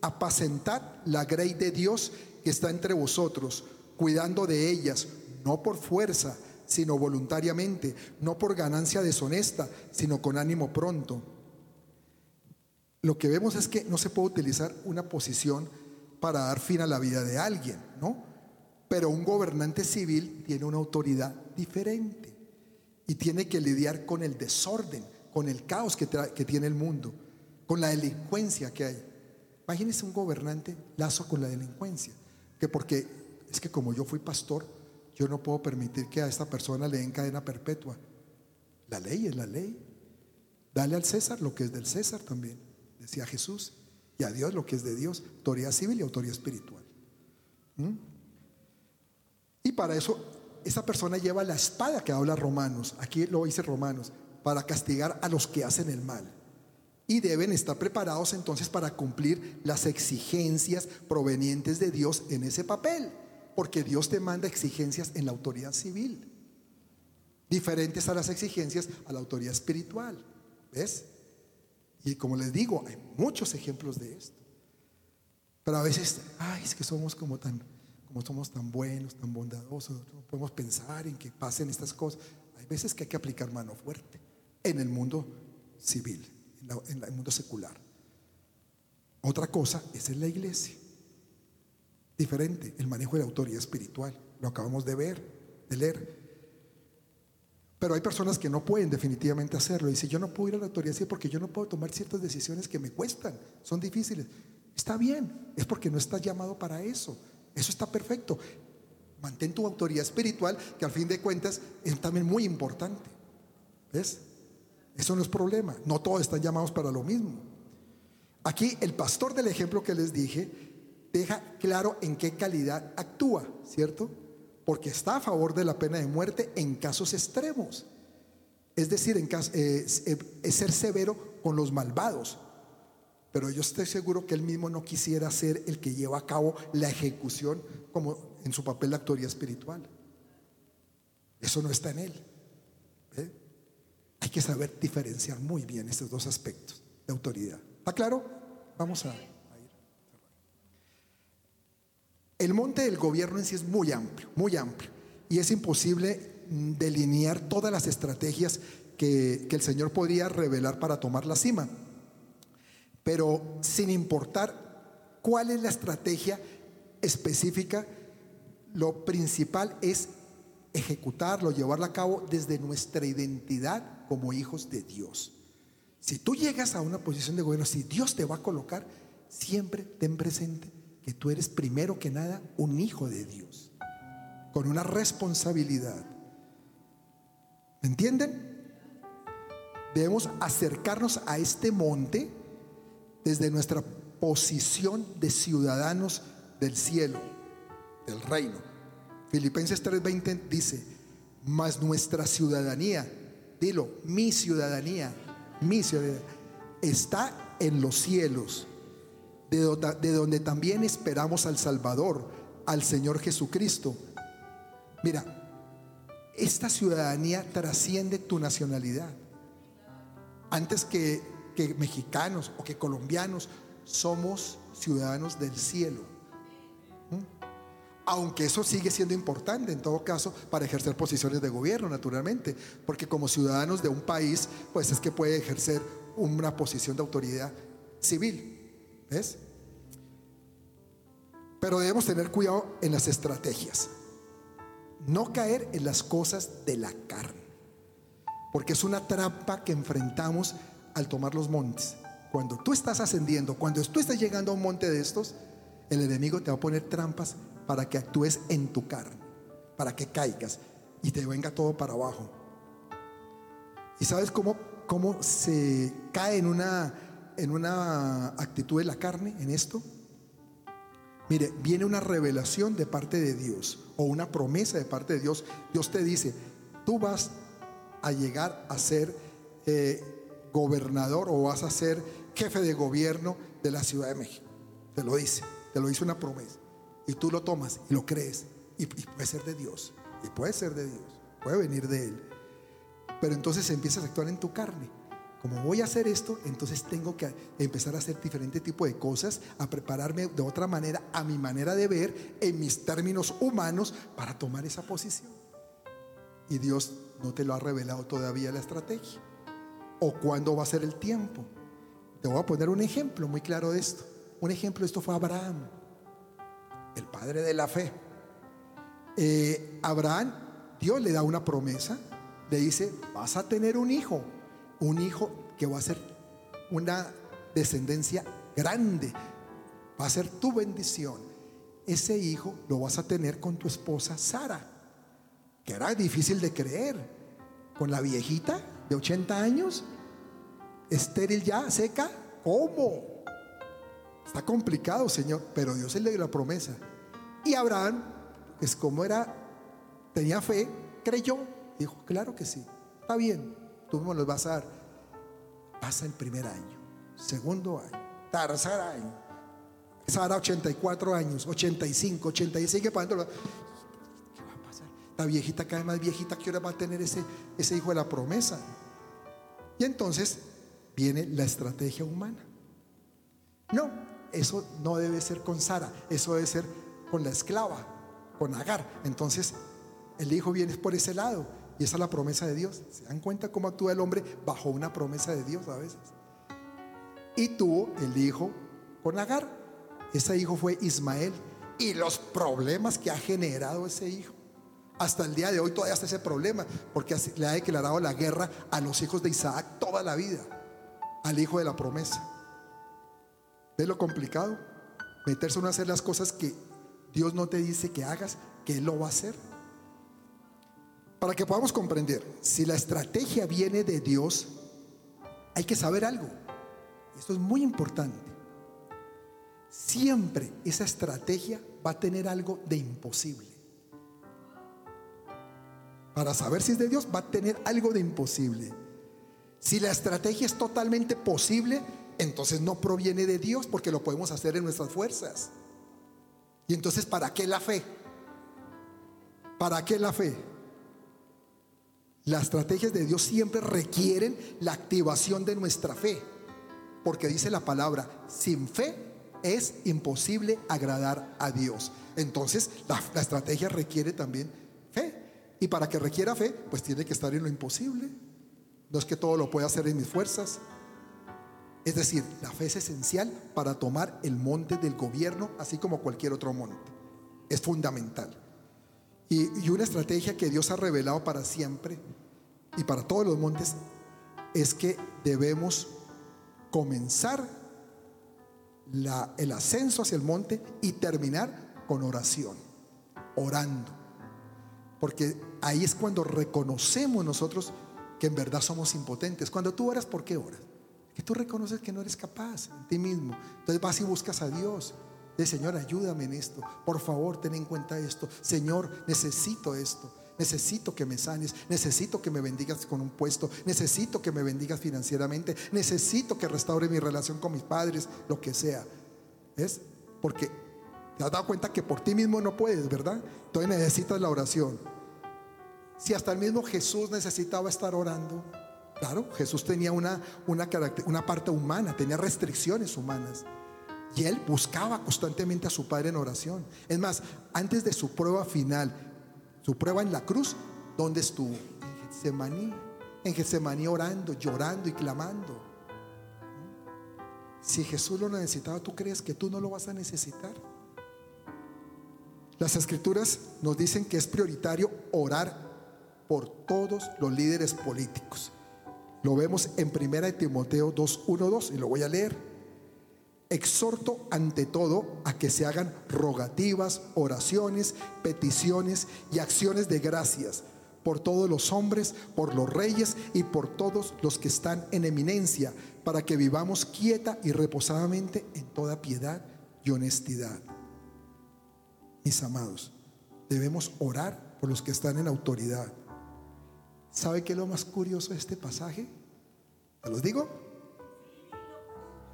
[SPEAKER 1] apacentad la grey de Dios que está entre vosotros, cuidando de ellas, no por fuerza, sino voluntariamente, no por ganancia deshonesta, sino con ánimo pronto. Lo que vemos es que no se puede utilizar una posición para dar fin a la vida de alguien, ¿no? Pero un gobernante civil tiene una autoridad diferente y tiene que lidiar con el desorden, con el caos que, tiene el mundo, con la delincuencia que hay. Imagínense un gobernante lazo con la delincuencia, que porque es que como yo fui pastor, yo no puedo permitir que a esta persona le den cadena perpetua. La ley es la ley. Dale al César lo que es del César también, decía Jesús, y a Dios lo que es de Dios, autoridad civil y autoridad espiritual. ¿Mm? Y para eso, esa persona lleva la espada que habla Romanos, aquí lo dice Romanos, para castigar a los que hacen el mal y deben estar preparados entonces para cumplir las exigencias provenientes de Dios en ese papel porque Dios te manda exigencias en la autoridad civil, diferentes a las exigencias a la autoridad espiritual. ¿Ves? Y como les digo, hay muchos ejemplos de esto. Pero a veces, ay, es que somos como tan, como somos tan buenos, tan bondadosos, no podemos pensar en que pasen estas cosas. Hay veces que hay que aplicar mano fuerte en el mundo civil, en, el mundo secular. Otra cosa es en la iglesia diferente el manejo de la autoridad espiritual. Lo acabamos de ver, de leer. Pero hay personas que no pueden definitivamente hacerlo. Dice, yo no puedo ir a la autoridad civil porque yo no puedo tomar ciertas decisiones que me cuestan, son difíciles. Está bien, es porque no estás llamado para eso. Eso está perfecto. Mantén tu autoridad espiritual, que al fin de cuentas es también muy importante. ¿Ves? Eso no es problema. No todos están llamados para lo mismo. Aquí el pastor del ejemplo que les dije deja claro en qué calidad actúa, ¿cierto? Porque está a favor de la pena de muerte en casos extremos. Es decir, en caso, eh, eh, es ser severo con los malvados. Pero yo estoy seguro que él mismo no quisiera ser el que lleva a cabo la ejecución como en su papel de autoría espiritual. Eso no está en él. ¿eh? Hay que saber diferenciar muy bien estos dos aspectos de autoridad. ¿Está claro? Vamos a, ir. El monte del gobierno en sí es muy amplio, muy amplio. Y es imposible delinear todas las estrategias que el Señor podría revelar para tomar la cima. Pero sin importar cuál es la estrategia específica, lo principal es ejecutarlo, llevarlo a cabo desde nuestra identidad como hijos de Dios. Si tú llegas a una posición de gobierno, si Dios te va a colocar, siempre ten presente que tú eres primero que nada un hijo de Dios, con una responsabilidad. ¿Me entienden? Debemos acercarnos a este monte desde nuestra posición de ciudadanos del cielo, del reino. Filipenses 3:20 dice, mas nuestra ciudadanía, dilo, mi ciudadanía, mi ciudadanía, está en los cielos, de donde, de donde también esperamos al Salvador, al Señor Jesucristo. Mira, esta ciudadanía trasciende tu nacionalidad. Antes que, que mexicanos o que colombianos, somos ciudadanos del cielo. ¿Mm? Aunque eso sigue siendo importante en todo caso para ejercer posiciones de gobierno, naturalmente, porque como ciudadanos de un país, pues es que puede ejercer una posición de autoridad civil. ¿Ves? Pero debemos tener cuidado en las estrategias. No caer en las cosas de la carne. Porque es una trampa que enfrentamos al tomar los montes. Cuando tú estás ascendiendo, cuando tú estás llegando a un monte de estos, el enemigo te va a poner trampas para que actúes en tu carne, para que caigas y te venga todo para abajo. ¿Y sabes cómo, cómo se cae en una, en una actitud de la carne, en esto? Mire, viene una revelación de parte de Dios o una promesa de parte de Dios. Dios te dice, tú vas a llegar a ser eh, gobernador o vas a ser jefe de gobierno de la Ciudad de México. Te lo dice, te lo dice una promesa. Y tú lo tomas y lo crees. Y, y puede ser de Dios. Y puede ser de Dios. Puede venir de Él. Pero entonces empiezas a actuar en tu carne como voy a hacer esto, entonces tengo que empezar a hacer diferente tipo de cosas, a prepararme de otra manera, a mi manera de ver, en mis términos humanos, para tomar esa posición. Y Dios no te lo ha revelado todavía la estrategia. O cuándo va a ser el tiempo. Te voy a poner un ejemplo muy claro de esto. Un ejemplo de esto fue Abraham, el padre de la fe. Eh, Abraham, Dios le da una promesa, le dice, vas a tener un hijo un hijo que va a ser una descendencia grande, va a ser tu bendición. Ese hijo lo vas a tener con tu esposa Sara, que era difícil de creer, con la viejita de 80 años, estéril ya, seca, ¿cómo? Está complicado, Señor, pero Dios le dio la promesa. Y Abraham, es como era, tenía fe, creyó, dijo, claro que sí, está bien, tú me los vas a dar. Pasa el primer año, segundo año, tercer año. Sara 84 años, 85, 86, ¿qué va a pasar? La viejita cada vez más viejita, ¿qué hora va a tener ese, ese hijo de la promesa? Y entonces viene la estrategia humana. No, eso no debe ser con Sara, eso debe ser con la esclava, con Agar. Entonces, el hijo viene por ese lado. Y esa es la promesa de Dios. ¿Se dan cuenta cómo actúa el hombre bajo una promesa de Dios a veces? Y tuvo el hijo con Agar. Ese hijo fue Ismael. Y los problemas que ha generado ese hijo. Hasta el día de hoy todavía está ese problema. Porque le ha declarado la guerra a los hijos de Isaac toda la vida. Al hijo de la promesa. ¿Ves lo complicado? Meterse a hacer las cosas que Dios no te dice que hagas, que Él lo va a hacer. Para que podamos comprender, si la estrategia viene de Dios, hay que saber algo. Esto es muy importante. Siempre esa estrategia va a tener algo de imposible. Para saber si es de Dios, va a tener algo de imposible. Si la estrategia es totalmente posible, entonces no proviene de Dios porque lo podemos hacer en nuestras fuerzas. Y entonces, ¿para qué la fe? ¿Para qué la fe? Las estrategias de Dios siempre requieren la activación de nuestra fe. Porque dice la palabra, sin fe es imposible agradar a Dios. Entonces, la, la estrategia requiere también. Y para que requiera fe, pues tiene que estar en lo imposible. No es que todo lo pueda hacer en mis fuerzas. Es decir, la fe es esencial para tomar el monte del gobierno, así como cualquier otro monte. Es fundamental. Y, una estrategia que Dios ha revelado para siempre y para todos los montes es que debemos comenzar el ascenso hacia el monte y terminar con oración, orando. Porque ahí es cuando reconocemos nosotros que en verdad somos impotentes. Cuando tú oras, ¿por qué oras? Que tú reconoces que no eres capaz en ti mismo. Entonces vas y buscas a Dios. De Señor, ayúdame en esto. Por favor, ten en cuenta esto. Señor, necesito esto. Necesito que me sanes, necesito que me bendigas con un puesto, necesito que me bendigas financieramente, necesito que restaure mi relación con mis padres, lo que sea. ¿Es? Porque te has dado cuenta que por ti mismo no puedes, ¿verdad? Entonces necesitas la oración. Si hasta el mismo Jesús necesitaba estar orando, claro, Jesús tenía una, una, parte humana, tenía restricciones humanas. Y él buscaba constantemente a su Padre en oración. Es más, antes de su prueba final, su prueba en la cruz, ¿dónde estuvo? En Getsemaní. En Getsemaní orando, llorando y clamando. Si Jesús lo necesitaba, ¿tú crees que tú no lo vas a necesitar? Las escrituras nos dicen que es prioritario orar por todos los líderes políticos. Lo vemos en 1 Timoteo 2.1.2 y lo voy a leer. Exhorto ante todo a que se hagan rogativas, oraciones, peticiones y acciones de gracias por todos los hombres, por los reyes y por todos los que están en eminencia, para que vivamos quieta y reposadamente en toda piedad y honestidad. Mis amados, debemos orar por los que están en autoridad ¿Sabe qué es lo más curioso de este pasaje? ¿Te los digo?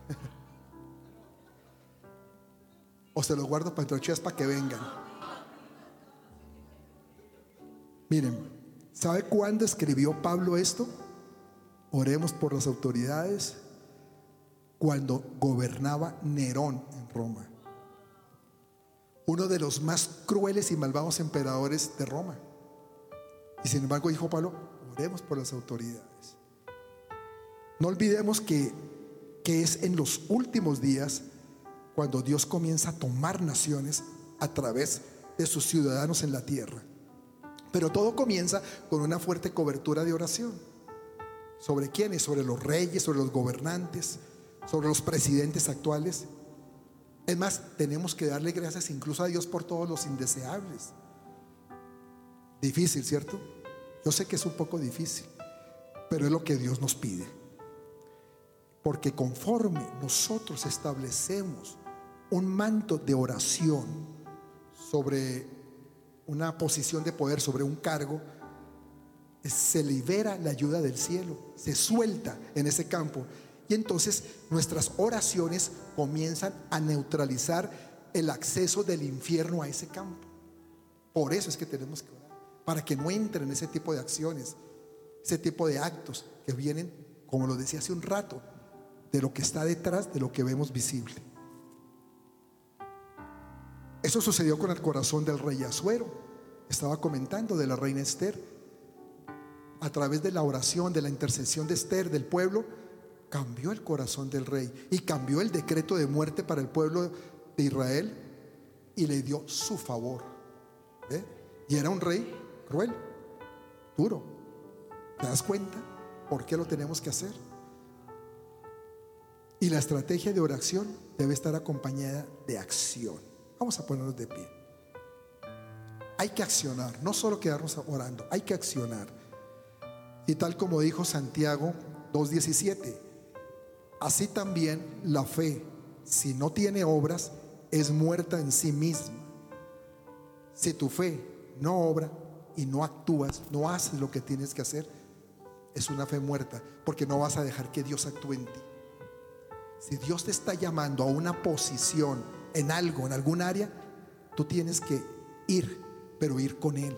[SPEAKER 1] o se los guardo para entre para que vengan. Miren, ¿sabe cuándo escribió Pablo esto? Oremos por las autoridades cuando gobernaba Nerón en Roma. Uno de los más crueles y malvados emperadores de Roma. Y sin embargo dijo Pablo, oremos por las autoridades. No olvidemos que, que es en los últimos días cuando Dios comienza a tomar naciones a través de sus ciudadanos en la tierra. Pero todo comienza con una fuerte cobertura de oración. ¿Sobre quiénes? Sobre los reyes, sobre los gobernantes, sobre los presidentes actuales. Es más, tenemos que darle gracias incluso a Dios por todos los indeseables. Difícil, ¿cierto? Yo sé que es un poco difícil, pero es lo que Dios nos pide. Porque conforme nosotros establecemos un manto de oración sobre una posición de poder, sobre un cargo, se libera la ayuda del cielo, se suelta en ese campo. Y entonces nuestras oraciones comienzan a neutralizar el acceso del infierno a ese campo. Por eso es que tenemos que para que no entren ese tipo de acciones, ese tipo de actos que vienen, como lo decía hace un rato, de lo que está detrás de lo que vemos visible. Eso sucedió con el corazón del rey Azuero. Estaba comentando de la reina Esther. A través de la oración, de la intercesión de Esther, del pueblo, cambió el corazón del rey y cambió el decreto de muerte para el pueblo de Israel y le dio su favor. Y era un rey cruel, duro. ¿Te das cuenta por qué lo tenemos que hacer? Y la estrategia de oración debe estar acompañada de acción. Vamos a ponernos de pie. Hay que accionar, no solo quedarnos orando, hay que accionar. Y tal como dijo Santiago 2.17, así también la fe, si no tiene obras, es muerta en sí misma. Si tu fe no obra, y no actúas, no haces lo que tienes que hacer, es una fe muerta, porque no vas a dejar que Dios actúe en ti. Si Dios te está llamando a una posición en algo, en algún área, tú tienes que ir, pero ir con Él.